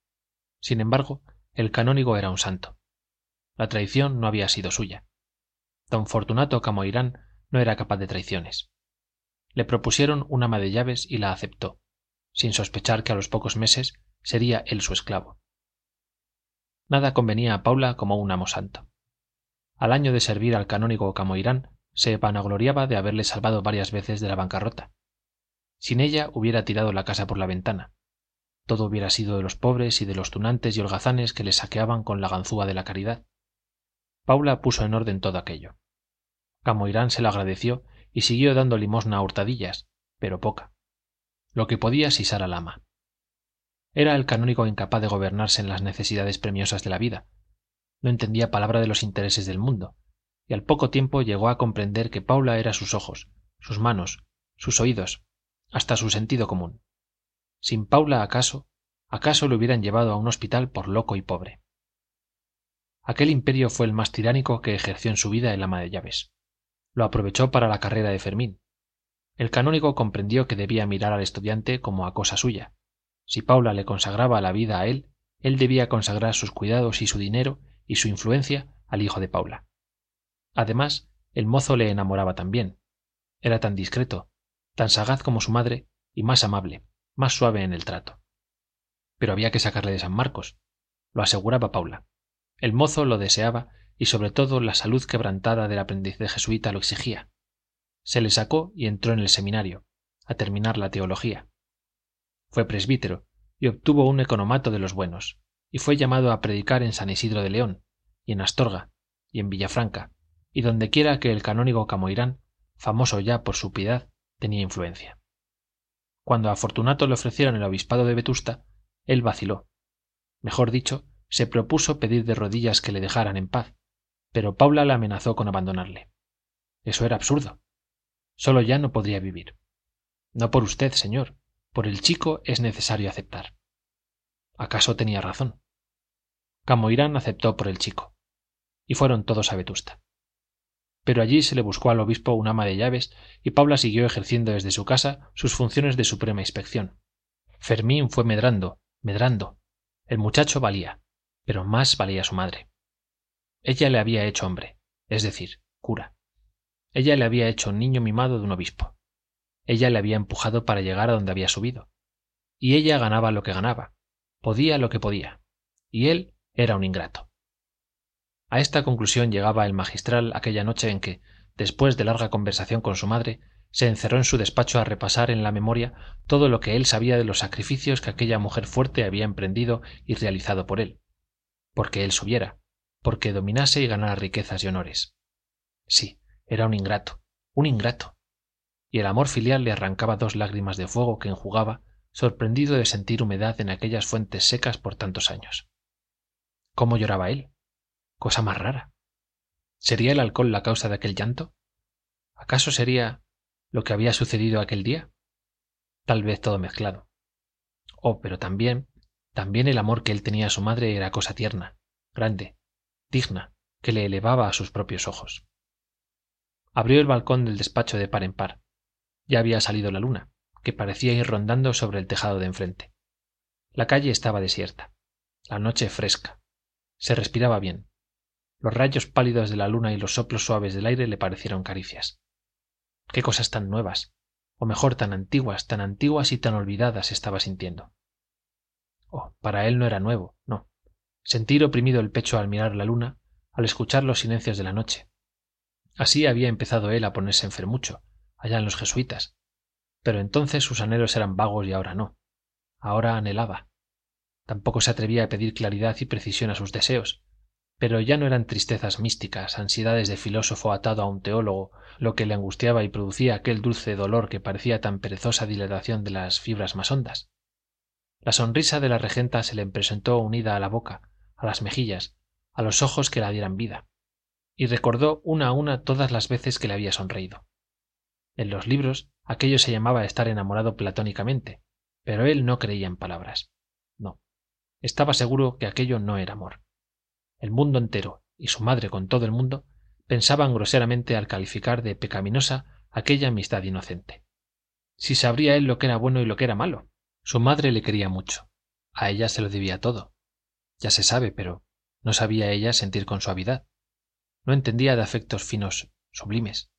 [SPEAKER 2] Sin embargo, el canónigo era un santo. La traición no había sido suya. Don Fortunato Camoirán no era capaz de traiciones. Le propusieron un ama de llaves y la aceptó, sin sospechar que a los pocos meses sería él su esclavo. Nada convenía a Paula como un amo santo. Al año de servir al canónigo Camoirán, se vanagloriaba de haberle salvado varias veces de la bancarrota. Sin ella hubiera tirado la casa por la ventana. Todo hubiera sido de los pobres y de los tunantes y holgazanes que le saqueaban con la ganzúa de la caridad. Paula puso en orden todo aquello. Camoirán se lo agradeció y siguió dando limosna a hurtadillas, pero poca. Lo que podía sisar al ama. Era el canónigo incapaz de gobernarse en las necesidades premiosas de la vida. No entendía palabra de los intereses del mundo, y al poco tiempo llegó a comprender que Paula era sus ojos, sus manos, sus oídos, hasta su sentido común. Sin Paula, acaso, acaso le hubieran llevado a un hospital por loco y pobre. Aquel imperio fue el más tiránico que ejerció en su vida el ama de llaves. Lo aprovechó para la carrera de Fermín. El canónigo comprendió que debía mirar al estudiante como a cosa suya, si Paula le consagraba la vida a él, él debía consagrar sus cuidados y su dinero y su influencia al hijo de Paula. Además, el mozo le enamoraba también. Era tan discreto, tan sagaz como su madre y más amable, más suave en el trato. Pero había que sacarle de San Marcos, lo aseguraba Paula. El mozo lo deseaba y sobre todo la salud quebrantada del aprendiz de jesuita lo exigía. Se le sacó y entró en el seminario, a terminar la teología. Fue presbítero y obtuvo un economato de los buenos, y fue llamado a predicar en San Isidro de León, y en Astorga, y en Villafranca, y dondequiera que el canónigo Camoirán, famoso ya por su piedad, tenía influencia. Cuando a Fortunato le ofrecieron el obispado de Vetusta, él vaciló. Mejor dicho, se propuso pedir de rodillas que le dejaran en paz, pero Paula le amenazó con abandonarle. Eso era absurdo. Solo ya no podría vivir. No por usted, señor, por el chico es necesario aceptar. ¿Acaso tenía razón? Camoirán aceptó por el chico. y fueron todos a Vetusta. Pero allí se le buscó al obispo un ama de llaves y Paula siguió ejerciendo desde su casa sus funciones de suprema inspección. Fermín fue medrando, medrando. El muchacho valía, pero más valía su madre. Ella le había hecho hombre, es decir, cura. Ella le había hecho niño mimado de un obispo. Ella le había empujado para llegar a donde había subido. Y ella ganaba lo que ganaba, podía lo que podía. Y él era un ingrato. A esta conclusión llegaba el magistral aquella noche en que, después de larga conversación con su madre, se encerró en su despacho a repasar en la memoria todo lo que él sabía de los sacrificios que aquella mujer fuerte había emprendido y realizado por él, porque él subiera, porque dominase y ganara riquezas y honores. Sí, era un ingrato, un ingrato. Y el amor filial le arrancaba dos lágrimas de fuego que enjugaba, sorprendido de sentir humedad en aquellas fuentes secas por tantos años. ¿Cómo lloraba él? Cosa más rara. ¿Sería el alcohol la causa de aquel llanto? ¿Acaso sería lo que había sucedido aquel día? Tal vez todo mezclado. Oh, pero también, también el amor que él tenía a su madre era cosa tierna, grande, digna, que le elevaba a sus propios ojos. Abrió el balcón del despacho de par en par. Ya había salido la luna, que parecía ir rondando sobre el tejado de enfrente. La calle estaba desierta, la noche fresca. Se respiraba bien, los rayos pálidos de la luna y los soplos suaves del aire le parecieron caricias. Qué cosas tan nuevas, o mejor tan antiguas, tan antiguas y tan olvidadas estaba sintiendo. Oh, para él no era nuevo, no. Sentir oprimido el pecho al mirar la luna, al escuchar los silencios de la noche. Así había empezado él a ponerse enfermucho, allá en los jesuitas. Pero entonces sus anhelos eran vagos y ahora no. Ahora anhelaba. Tampoco se atrevía a pedir claridad y precisión a sus deseos, pero ya no eran tristezas místicas, ansiedades de filósofo atado a un teólogo, lo que le angustiaba y producía aquel dulce dolor que parecía tan perezosa dilatación de las fibras más hondas. La sonrisa de la regenta se le presentó unida a la boca, a las mejillas, a los ojos que la dieran vida, y recordó una a una todas las veces que le había sonreído. En los libros aquello se llamaba estar enamorado platónicamente, pero él no creía en palabras. No. Estaba seguro que aquello no era amor el mundo entero y su madre con todo el mundo pensaban groseramente al calificar de pecaminosa aquella amistad inocente. Si sabría él lo que era bueno y lo que era malo. Su madre le quería mucho. A ella se lo debía todo. Ya se sabe, pero no sabía ella sentir con suavidad. No entendía de afectos finos, sublimes.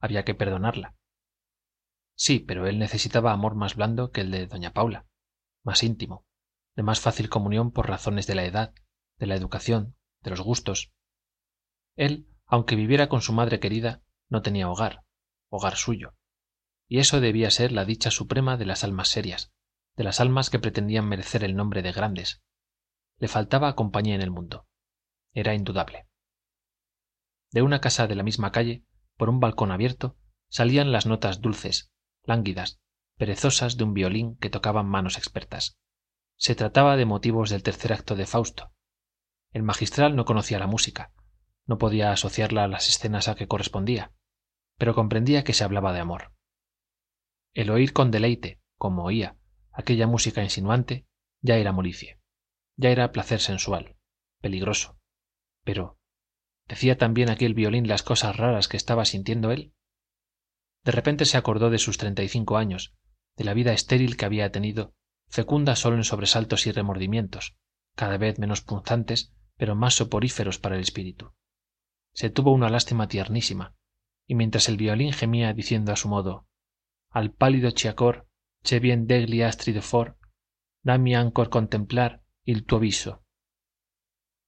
[SPEAKER 2] Había que perdonarla. Sí, pero él necesitaba amor más blando que el de doña Paula, más íntimo, de más fácil comunión por razones de la edad, de la educación, de los gustos. Él, aunque viviera con su madre querida, no tenía hogar, hogar suyo. Y eso debía ser la dicha suprema de las almas serias, de las almas que pretendían merecer el nombre de grandes. Le faltaba compañía en el mundo. Era indudable. De una casa de la misma calle, por un balcón abierto, salían las notas dulces, lánguidas, perezosas de un violín que tocaban manos expertas. Se trataba de motivos del tercer acto de Fausto, el magistral no conocía la música, no podía asociarla a las escenas a que correspondía, pero comprendía que se hablaba de amor. El oír con deleite, como oía, aquella música insinuante, ya era molicie, ya era placer sensual, peligroso. Pero, ¿decía también aquel violín las cosas raras que estaba sintiendo él? De repente se acordó de sus treinta y cinco años, de la vida estéril que había tenido, fecunda solo en sobresaltos y remordimientos, cada vez menos punzantes pero más soporíferos para el espíritu. Se tuvo una lástima tiernísima, y mientras el violín gemía diciendo a su modo al pálido chiacor che bien degli astri for dami ancor contemplar il tuo viso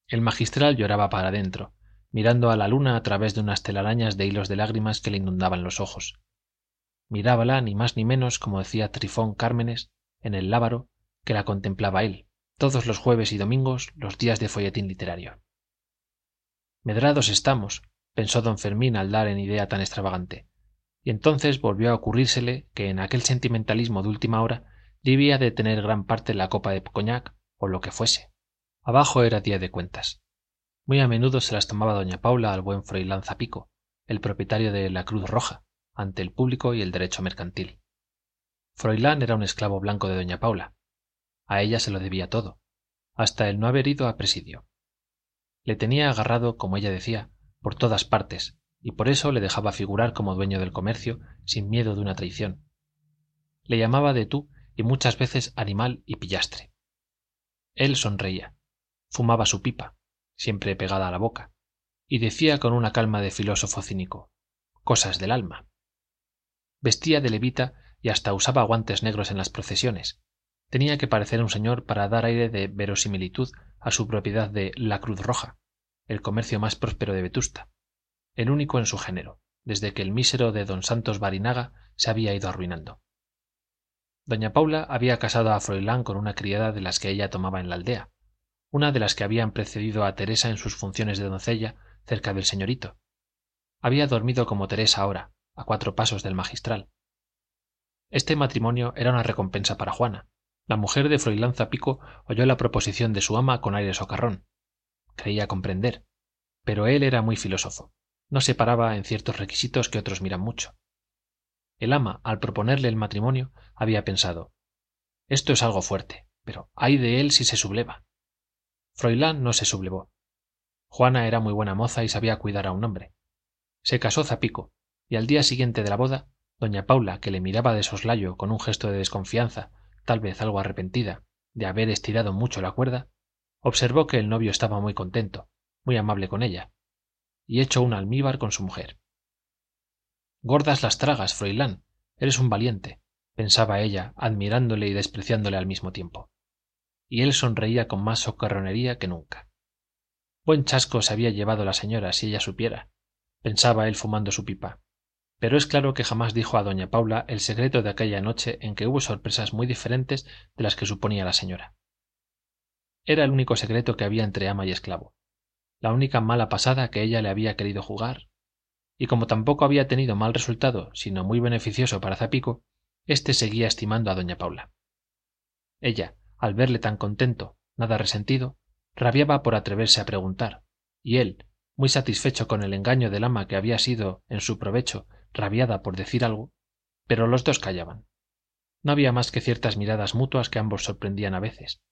[SPEAKER 2] el magistral lloraba para adentro mirando a la luna a través de unas telarañas de hilos de lágrimas que le inundaban los ojos. Mirábala ni más ni menos como decía trifón cármenes en el lábaro que la contemplaba él todos los jueves y domingos los días de folletín literario. Medrados estamos pensó don fermín al dar en idea tan extravagante. Y entonces volvió a ocurrírsele que en aquel sentimentalismo de última hora debía de tener gran parte la copa de cognac o lo que fuese. Abajo era día de cuentas. Muy a menudo se las tomaba doña paula al buen froilán zapico el propietario de la cruz roja ante el público y el derecho mercantil. Froilán era un esclavo blanco de doña paula a ella se lo debía todo hasta el no haber ido a presidio. Le tenía agarrado como ella decía por todas partes y por eso le dejaba figurar como dueño del comercio sin miedo de una traición. Le llamaba de tú y muchas veces animal y pillastre. Él sonreía fumaba su pipa siempre pegada a la boca y decía con una calma de filósofo cínico cosas del alma vestía de levita y hasta usaba guantes negros en las procesiones tenía que parecer un señor para dar aire de verosimilitud a su propiedad de la cruz roja el comercio más próspero de vetusta el único en su género desde que el mísero de don santos barinaga se había ido arruinando. Doña paula había casado a froilán con una criada de las que ella tomaba en la aldea una de las que habían precedido a teresa en sus funciones de doncella cerca del señorito. Había dormido como teresa ahora a cuatro pasos del magistral. Este matrimonio era una recompensa para juana la mujer de froilán zapico oyó la proposición de su ama con aire socarrón. Creía comprender pero él era muy filósofo. No se paraba en ciertos requisitos que otros miran mucho. El ama al proponerle el matrimonio había pensado esto es algo fuerte pero ay de él si se subleva froilán no se sublevó. Juana era muy buena moza y sabía cuidar a un hombre. Se casó zapico y al día siguiente de la boda doña paula que le miraba de soslayo con un gesto de desconfianza tal vez algo arrepentida de haber estirado mucho la cuerda observó que el novio estaba muy contento muy amable con ella y hecho un almíbar con su mujer. Gordas las tragas froilán eres un valiente pensaba ella admirándole y despreciándole al mismo tiempo. Y él sonreía con más socarronería que nunca. Buen chasco se había llevado la señora si ella supiera pensaba él fumando su pipa pero es claro que jamás dijo a doña paula el secreto de aquella noche en que hubo sorpresas muy diferentes de las que suponía la señora. Era el único secreto que había entre ama y esclavo la única mala pasada que ella le había querido jugar. Y como tampoco había tenido mal resultado sino muy beneficioso para zapico éste seguía estimando a doña paula. Ella al verle tan contento nada resentido rabiaba por atreverse a preguntar y él muy satisfecho con el engaño del ama que había sido en su provecho rabiada por decir algo pero los dos callaban. No había más que ciertas miradas mutuas que ambos sorprendían a veces.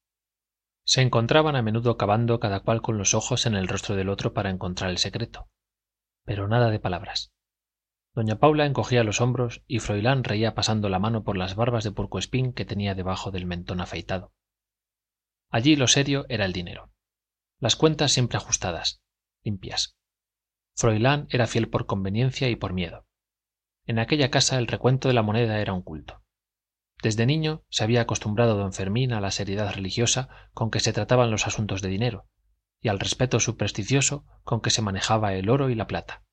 [SPEAKER 2] Se encontraban a menudo cavando cada cual con los ojos en el rostro del otro para encontrar el secreto pero nada de palabras. Doña paula encogía los hombros y froilán reía pasando la mano por las barbas de puercoespín que tenía debajo del mentón afeitado. Allí lo serio era el dinero las cuentas siempre ajustadas limpias. Froilán era fiel por conveniencia y por miedo en aquella casa el recuento de la moneda era un culto. Desde niño se había acostumbrado don fermín a la seriedad religiosa con que se trataban los asuntos de dinero y al respeto supersticioso con que se manejaba el oro y la plata.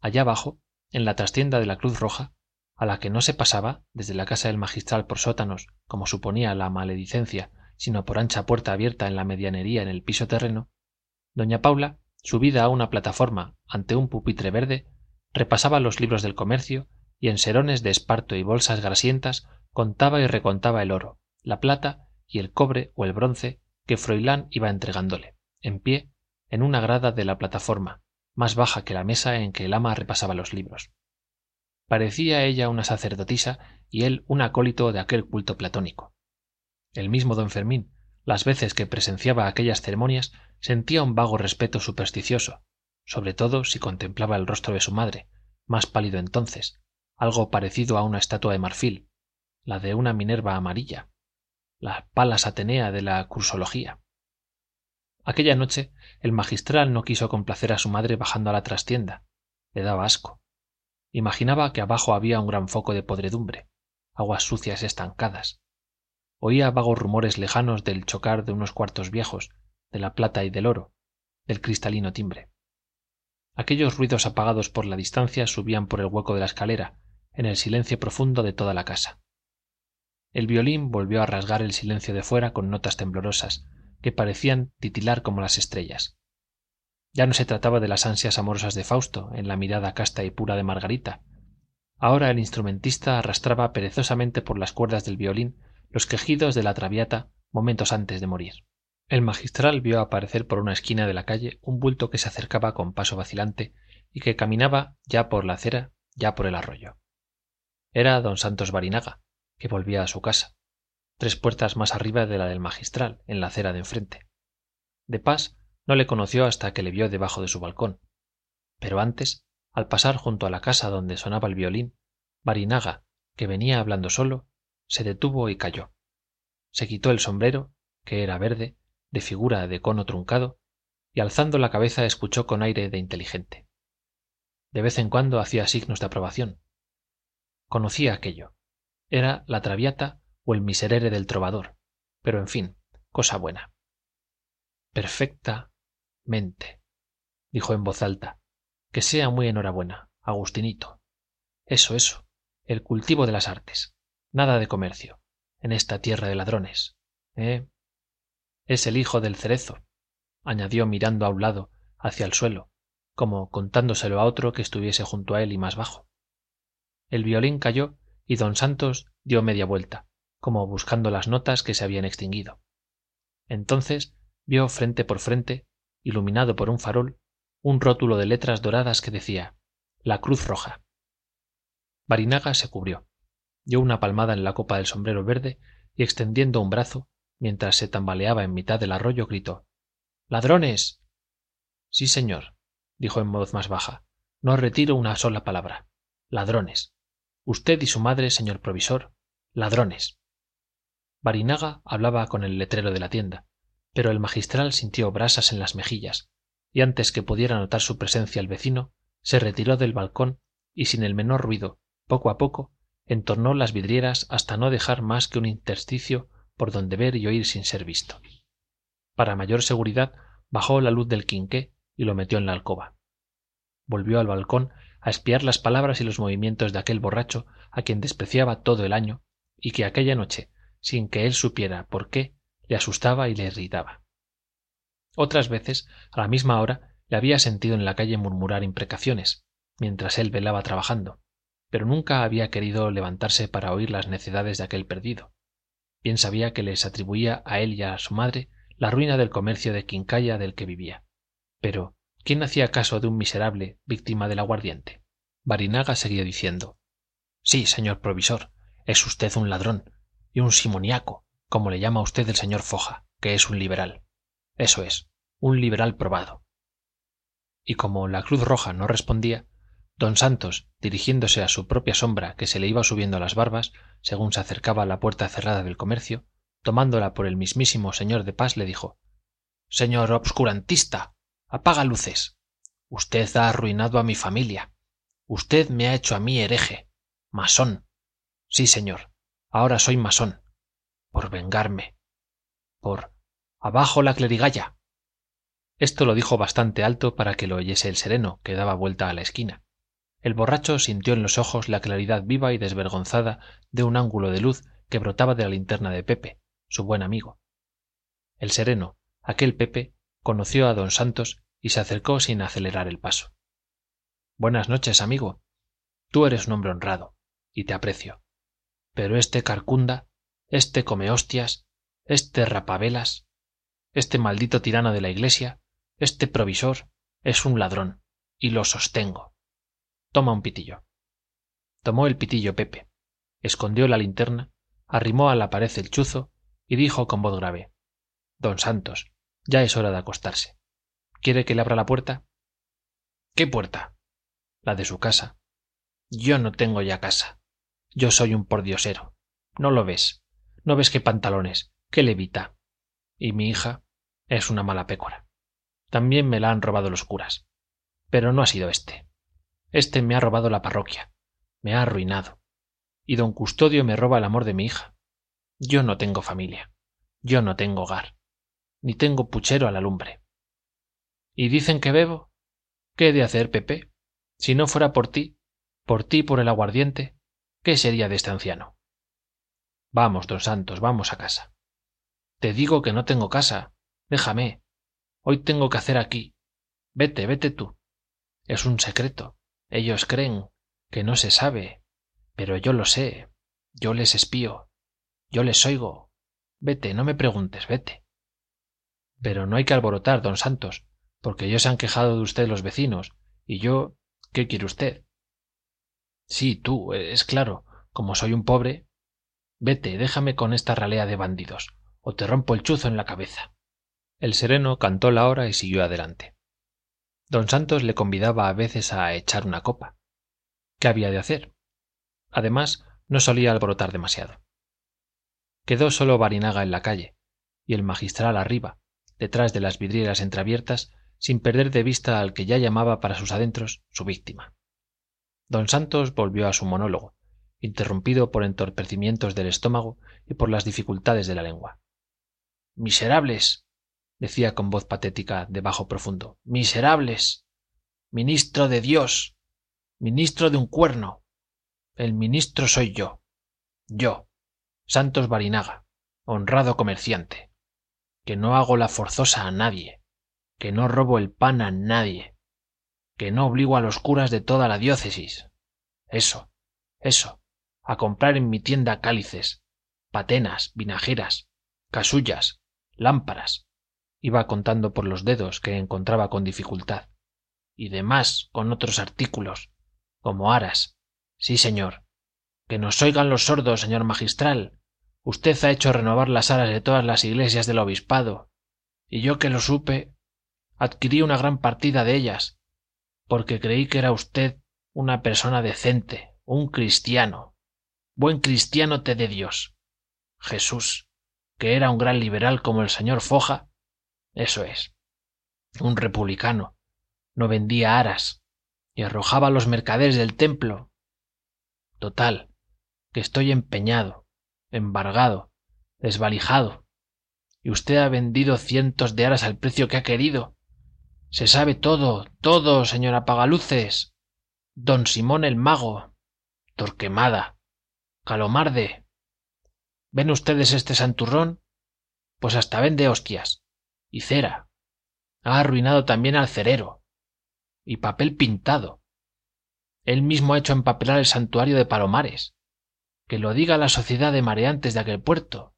[SPEAKER 2] Allá abajo en la trastienda de la cruz roja a la que no se pasaba desde la casa del magistral por sótanos como suponía la maledicencia sino por ancha puerta abierta en la medianería en el piso terreno doña paula subida a una plataforma ante un pupitre verde repasaba los libros del comercio y en serones de esparto y bolsas grasientas contaba y recontaba el oro la plata y el cobre o el bronce que froilán iba entregándole en pie en una grada de la plataforma más baja que la mesa en que el ama repasaba los libros. Parecía ella una sacerdotisa y él un acólito de aquel culto platónico. El mismo don fermín las veces que presenciaba aquellas ceremonias sentía un vago respeto supersticioso sobre todo si contemplaba el rostro de su madre más pálido entonces algo parecido a una estatua de marfil la de una minerva amarilla la palas atenea de la cursología. Aquella noche el magistral no quiso complacer a su madre bajando a la trastienda le daba asco. Imaginaba que abajo había un gran foco de podredumbre aguas sucias estancadas. Oía vagos rumores lejanos del chocar de unos cuartos viejos de la plata y del oro del cristalino timbre aquellos ruidos apagados por la distancia subían por el hueco de la escalera en el silencio profundo de toda la casa. El violín volvió a rasgar el silencio de fuera con notas temblorosas que parecían titilar como las estrellas. Ya no se trataba de las ansias amorosas de fausto en la mirada casta y pura de margarita. Ahora el instrumentista arrastraba perezosamente por las cuerdas del violín los quejidos de la traviata momentos antes de morir el magistral vio aparecer por una esquina de la calle un bulto que se acercaba con paso vacilante y que caminaba ya por la acera ya por el arroyo. Era don santos barinaga que volvía a su casa tres puertas más arriba de la del magistral en la acera de enfrente. De pas no le conoció hasta que le vio debajo de su balcón. Pero antes al pasar junto a la casa donde sonaba el violín barinaga que venía hablando solo se detuvo y calló. Se quitó el sombrero que era verde de figura de cono truncado y alzando la cabeza escuchó con aire de inteligente. De vez en cuando hacía signos de aprobación. Conocía aquello. Era la traviata o el miserere del trovador. Pero en fin cosa buena. Perfecta mente dijo en voz alta. Que sea muy enhorabuena agustinito. Eso eso. El cultivo de las artes. Nada de comercio. En esta tierra de ladrones. Eh es el hijo del cerezo añadió mirando a un lado hacia el suelo como contándoselo a otro que estuviese junto a él y más bajo. El violín calló y don santos dio media vuelta como buscando las notas que se habían extinguido. Entonces vio frente por frente iluminado por un farol un rótulo de letras doradas que decía la cruz roja barinaga se cubrió dio una palmada en la copa del sombrero verde y extendiendo un brazo mientras se tambaleaba en mitad del arroyo gritó. Ladrones sí señor dijo en voz más baja. No retiro una sola palabra. Ladrones. Usted y su madre señor provisor ladrones. Barinaga hablaba con el letrero de la tienda pero el magistral sintió brasas en las mejillas y antes que pudiera notar su presencia el vecino se retiró del balcón y sin el menor ruido poco a poco entornó las vidrieras hasta no dejar más que un intersticio por donde ver y oír sin ser visto. Para mayor seguridad bajó la luz del quinqué y lo metió en la alcoba. Volvió al balcón a espiar las palabras y los movimientos de aquel borracho a quien despreciaba todo el año y que aquella noche sin que él supiera por qué le asustaba y le irritaba. Otras veces a la misma hora le había sentido en la calle murmurar imprecaciones mientras él velaba trabajando pero nunca había querido levantarse para oír las necedades de aquel perdido bien sabía que les atribuía a él y a su madre la ruina del comercio de quincalla del que vivía. Pero quién hacía caso de un miserable víctima del aguardiente barinaga seguía diciendo sí señor provisor es usted un ladrón y un simoniaco como le llama usted el señor foja que es un liberal. Eso es un liberal probado. Y como la cruz roja no respondía don santos dirigiéndose a su propia sombra que se le iba subiendo a las barbas según se acercaba a la puerta cerrada del comercio tomándola por el mismísimo señor de pas le dijo señor obscurantista apaga luces. Usted ha arruinado a mi familia. Usted me ha hecho a mí hereje. Masón. Sí señor. Ahora soy masón. Por vengarme. Por abajo la clerigalla esto lo dijo bastante alto para que lo oyese el sereno que daba vuelta a la esquina el borracho sintió en los ojos la claridad viva y desvergonzada de un ángulo de luz que brotaba de la linterna de pepe su buen amigo. El sereno aquel pepe conoció a don santos y se acercó sin acelerar el paso. Buenas noches amigo. Tú eres un hombre honrado y te aprecio. Pero este carcunda este come hostias este rapavelas este maldito tirano de la iglesia este provisor es un ladrón y lo sostengo toma un pitillo. Tomó el pitillo pepe escondió la linterna arrimó a la pared el chuzo y dijo con voz grave don santos ya es hora de acostarse. Quiere que le abra la puerta qué puerta la de su casa. Yo no tengo ya casa. Yo soy un pordiosero. No lo ves no ves qué pantalones qué levita y mi hija es una mala pécora. También me la han robado los curas. Pero no ha sido éste este me ha robado la parroquia me ha arruinado y don custodio me roba el amor de mi hija. Yo no tengo familia yo no tengo hogar ni tengo puchero a la lumbre. Y dicen que bebo qué he de hacer pepe si no fuera por ti por ti por el aguardiente qué sería de este anciano vamos don santos vamos a casa. Te digo que no tengo casa déjame. Hoy tengo que hacer aquí. Vete vete tú. Es un secreto ellos creen que no se sabe pero yo lo sé yo les espío yo les oigo. Vete no me preguntes vete. Pero no hay que alborotar don santos porque ellos se han quejado de usted los vecinos y yo qué quiere usted sí tú es claro como soy un pobre vete déjame con esta ralea de bandidos o te rompo el chuzo en la cabeza. El sereno cantó la hora y siguió adelante don santos le convidaba a veces a echar una copa. Qué había de hacer además no solía alborotar demasiado. Quedó solo barinaga en la calle y el magistral arriba detrás de las vidrieras entreabiertas sin perder de vista al que ya llamaba para sus adentros su víctima. Don santos volvió a su monólogo interrumpido por entorpecimientos del estómago y por las dificultades de la lengua. Miserables decía con voz patética de bajo profundo. Miserables. Ministro de dios. Ministro de un cuerno. El ministro soy yo. Yo. Santos barinaga. Honrado comerciante. Que no hago la forzosa a nadie. Que no robo el pan a nadie. Que no obligo a los curas de toda la diócesis. Eso. Eso. A comprar en mi tienda cálices patenas vinajeras casullas lámparas iba contando por los dedos que encontraba con dificultad. Y demás con otros artículos como aras. Sí señor. Que nos oigan los sordos señor magistral. Usted ha hecho renovar las aras de todas las iglesias del obispado. Y yo que lo supe adquirí una gran partida de ellas porque creí que era usted una persona decente un cristiano. Buen cristiano te dé dios. Jesús que era un gran liberal como el señor foja eso es. Un republicano. No vendía aras. Y arrojaba a los mercaderes del templo. Total que estoy empeñado embargado desvalijado. Y usted ha vendido cientos de aras al precio que ha querido. Se sabe todo todo señora pagaluces. Don simón el mago. Torquemada. Calomarde. Ven ustedes este santurrón pues hasta vende hostias y cera. Ha arruinado también al cerero. Y papel pintado. Él mismo ha hecho empapelar el santuario de palomares. Que lo diga la sociedad de mareantes de aquel puerto.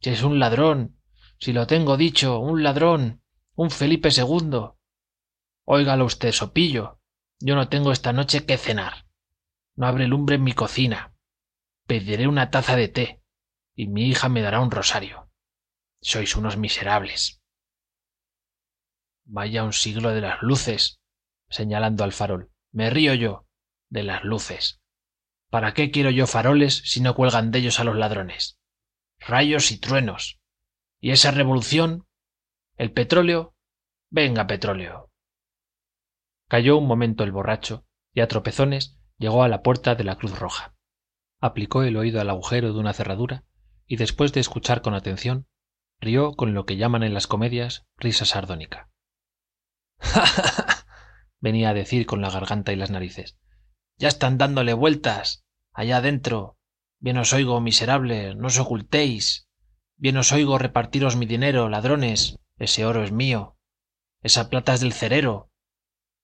[SPEAKER 2] Si es un ladrón si lo tengo dicho un ladrón un felipe segundo. Óigalo usted sopillo. Yo no tengo esta noche que cenar. No habré lumbre en mi cocina. Pediré una taza de té. Y mi hija me dará un rosario. Sois unos miserables vaya un siglo de las luces señalando al farol. Me río yo de las luces. Para qué quiero yo faroles si no cuelgan de ellos a los ladrones rayos y truenos. Y esa revolución el petróleo venga petróleo. Calló un momento el borracho y a tropezones llegó a la puerta de la cruz roja. Aplicó el oído al agujero de una cerradura y después de escuchar con atención rió con lo que llaman en las comedias risa sardónica (laughs) venía a decir con la garganta y las narices. Ya están dándole vueltas. Allá adentro. Bien os oigo miserables no os ocultéis. Bien os oigo repartiros mi dinero ladrones. Ese oro es mío. Esa plata es del cerero.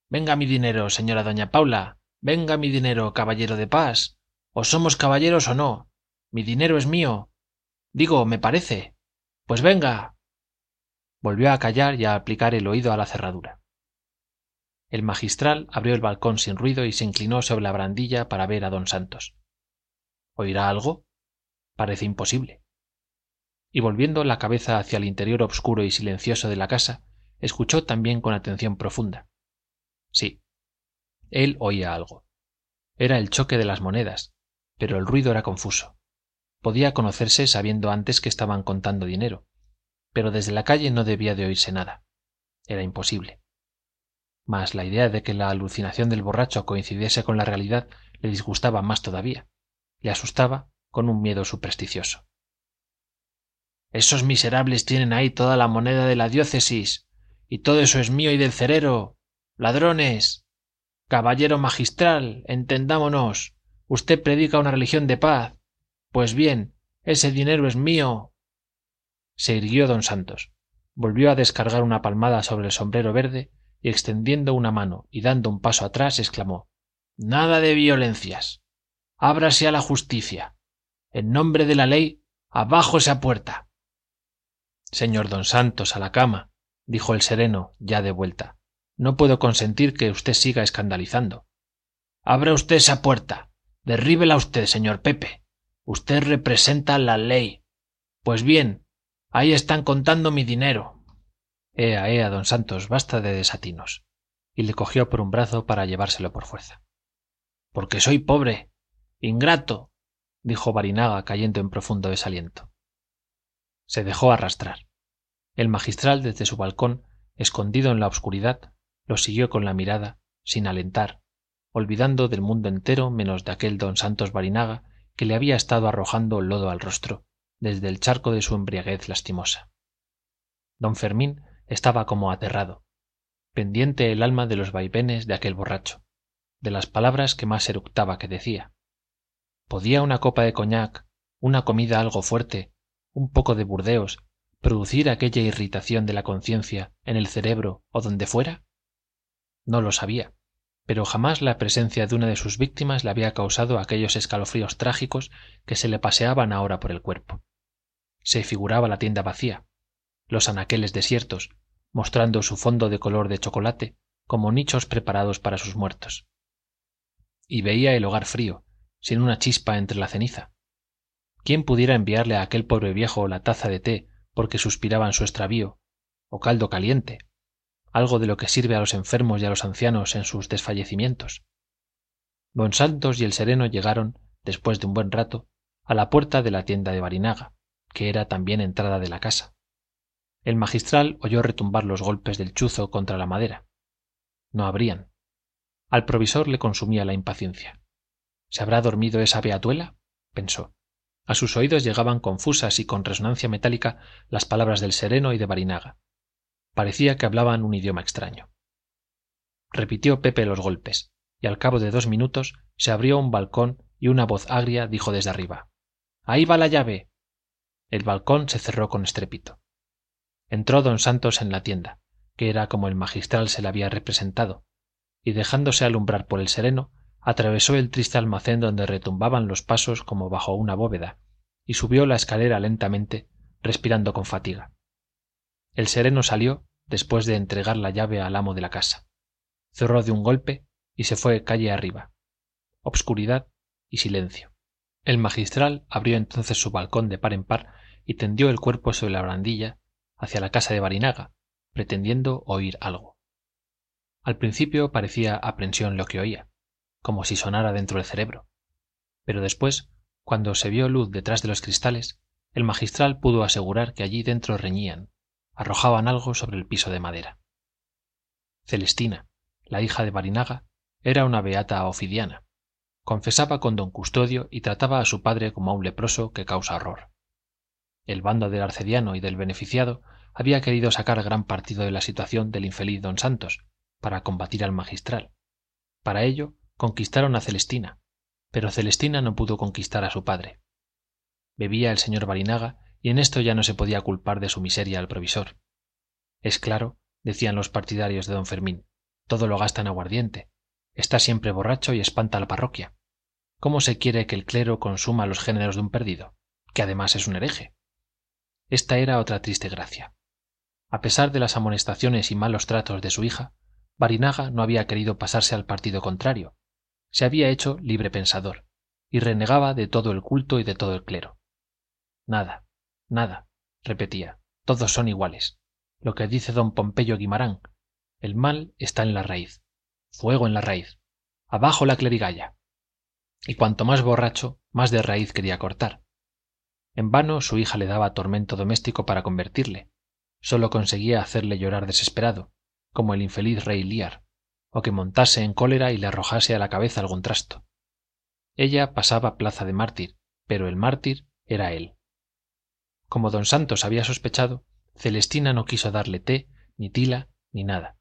[SPEAKER 2] Venga mi dinero señora doña paula. Venga mi dinero caballero de pas o somos caballeros o no mi dinero es mío. Digo me parece. Pues venga. Volvió a callar y a aplicar el oído a la cerradura el magistral abrió el balcón sin ruido y se inclinó sobre la barandilla para ver a don santos. Oirá algo parece imposible. Y volviendo la cabeza hacia el interior obscuro y silencioso de la casa escuchó también con atención profunda. Sí él oía algo. Era el choque de las monedas pero el ruido era confuso. Podía conocerse sabiendo antes que estaban contando dinero pero desde la calle no debía de oírse nada. Era imposible mas la idea de que la alucinación del borracho coincidiese con la realidad le disgustaba más todavía. Le asustaba con un miedo supersticioso. Esos miserables tienen ahí toda la moneda de la diócesis y todo eso es mío y del cerero. Ladrones. Caballero magistral entendámonos. Usted predica una religión de paz. Pues bien ese dinero es mío se irguió don santos. Volvió a descargar una palmada sobre el sombrero verde y extendiendo una mano y dando un paso atrás exclamó nada de violencias. Ábrase a la justicia. En nombre de la ley abajo esa puerta señor don santos a la cama dijo el sereno ya de vuelta. No puedo consentir que usted siga escandalizando. Abra usted esa puerta. Derríbela usted señor pepe. Usted representa la ley. Pues bien ahí están contando mi dinero ea ea don santos basta de desatinos. Y le cogió por un brazo para llevárselo por fuerza. Porque soy pobre ingrato dijo barinaga cayendo en profundo desaliento. Se dejó arrastrar. El magistral desde su balcón escondido en la obscuridad lo siguió con la mirada sin alentar olvidando del mundo entero menos de aquel don santos barinaga que le había estado arrojando lodo al rostro desde el charco de su embriaguez lastimosa. Don fermín estaba como aterrado pendiente el alma de los vaivenes de aquel borracho de las palabras que más eructaba que decía. Podía una copa de cognac una comida algo fuerte un poco de burdeos producir aquella irritación de la conciencia en el cerebro o donde fuera no lo sabía pero jamás la presencia de una de sus víctimas le había causado aquellos escalofríos trágicos que se le paseaban ahora por el cuerpo. Se figuraba la tienda vacía los anaqueles desiertos mostrando su fondo de color de chocolate como nichos preparados para sus muertos. Y veía el hogar frío sin una chispa entre la ceniza. Quién pudiera enviarle a aquel pobre viejo la taza de té porque suspiraba en su extravío o caldo caliente algo de lo que sirve a los enfermos y a los ancianos en sus desfallecimientos don santos y el sereno llegaron después de un buen rato a la puerta de la tienda de barinaga que era también entrada de la casa el magistral oyó retumbar los golpes del chuzo contra la madera. No abrían. Al provisor le consumía la impaciencia. Se habrá dormido esa beatuela pensó. A sus oídos llegaban confusas y con resonancia metálica las palabras del sereno y de barinaga. Parecía que hablaban un idioma extraño. Repitió pepe los golpes y al cabo de dos minutos se abrió un balcón y una voz agria dijo desde arriba ahí va la llave el balcón se cerró con estrépito entró don santos en la tienda que era como el magistral se la había representado y dejándose alumbrar por el sereno atravesó el triste almacén donde retumbaban los pasos como bajo una bóveda y subió la escalera lentamente respirando con fatiga. El sereno salió después de entregar la llave al amo de la casa. Cerró de un golpe y se fue calle arriba. Obscuridad y silencio. El magistral abrió entonces su balcón de par en par y tendió el cuerpo sobre la barandilla hacia la casa de barinaga pretendiendo oír algo. Al principio parecía aprensión lo que oía como si sonara dentro del cerebro. Pero después cuando se vio luz detrás de los cristales el magistral pudo asegurar que allí dentro reñían arrojaban algo sobre el piso de madera. Celestina la hija de barinaga era una beata ofidiana. Confesaba con don custodio y trataba a su padre como a un leproso que causa horror el bando del arcediano y del beneficiado había querido sacar gran partido de la situación del infeliz don santos para combatir al magistral. Para ello conquistaron a celestina pero celestina no pudo conquistar a su padre. Bebía el señor barinaga y en esto ya no se podía culpar de su miseria al provisor. Es claro decían los partidarios de don fermín todo lo gasta en aguardiente está siempre borracho y espanta a la parroquia. Cómo se quiere que el clero consuma los géneros de un perdido que además es un hereje esta era otra triste gracia. A pesar de las amonestaciones y malos tratos de su hija barinaga no había querido pasarse al partido contrario. Se había hecho libre pensador y renegaba de todo el culto y de todo el clero. Nada nada repetía todos son iguales. Lo que dice don pompeyo guimarán el mal está en la raíz fuego en la raíz abajo la clerigalla. Y cuanto más borracho más de raíz quería cortar en vano su hija le daba tormento doméstico para convertirle. Sólo conseguía hacerle llorar desesperado como el infeliz rey Lear, o que montase en cólera y le arrojase a la cabeza algún trasto. Ella pasaba plaza de mártir pero el mártir era él. Como don santos había sospechado celestina no quiso darle té ni tila ni nada.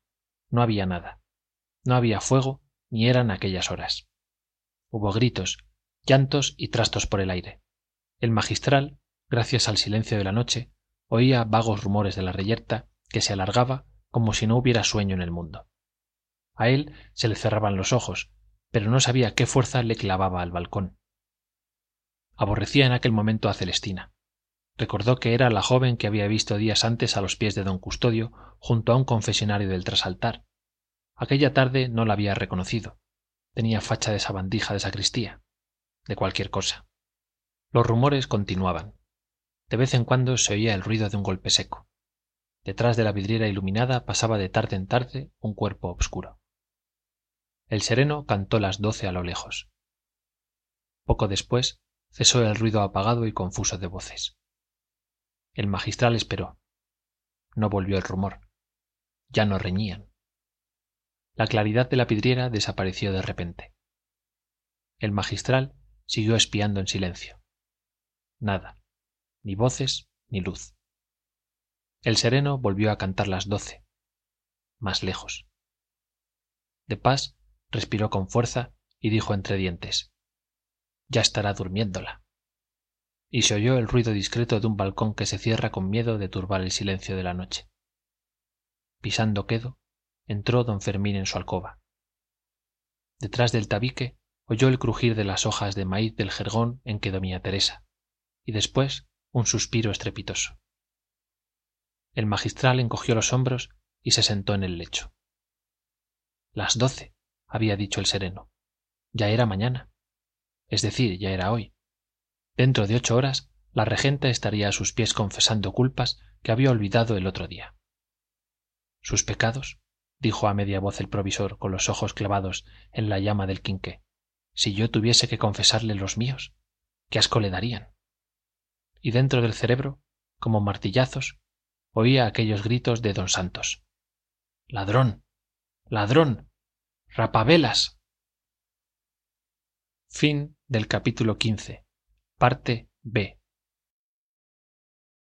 [SPEAKER 2] No había nada. No había fuego ni eran aquellas horas. Hubo gritos llantos y trastos por el aire el magistral gracias al silencio de la noche oía vagos rumores de la reyerta que se alargaba como si no hubiera sueño en el mundo. A él se le cerraban los ojos pero no sabía qué fuerza le clavaba al balcón. Aborrecía en aquel momento a celestina. Recordó que era la joven que había visto días antes a los pies de don custodio junto a un confesionario del trasaltar. Aquella tarde no la había reconocido. Tenía facha de sabandija de sacristía. De cualquier cosa los rumores continuaban de vez en cuando se oía el ruido de un golpe seco Detrás de la vidriera iluminada pasaba de tarde en tarde un cuerpo obscuro. El sereno cantó las doce a lo lejos. Poco después cesó el ruido apagado y confuso de voces. El magistral esperó. No volvió el rumor. Ya no reñían. La claridad de la vidriera desapareció de repente. El magistral siguió espiando en silencio. Nada, ni voces ni luz. El sereno volvió a cantar las doce, más lejos. De Pas respiró con fuerza y dijo entre dientes Ya estará durmiéndola. Y se oyó el ruido discreto de un balcón que se cierra con miedo de turbar el silencio de la noche. Pisando quedo, entró don Fermín en su alcoba. Detrás del tabique oyó el crujir de las hojas de maíz del jergón en que dormía Teresa, y después un suspiro estrepitoso. El magistral encogió los hombros y se sentó en el lecho. Las doce, había dicho el sereno. Ya era mañana. Es decir, ya era hoy. Dentro de ocho horas la regenta estaría a sus pies confesando culpas que había olvidado el otro día. Sus pecados, dijo a media voz el provisor con los ojos clavados en la llama del quinqué. Si yo tuviese que confesarle los míos, ¿qué asco le darían? Y dentro del cerebro, como martillazos, oía aquellos gritos de don Santos. Ladrón. Ladrón. Rapavelas.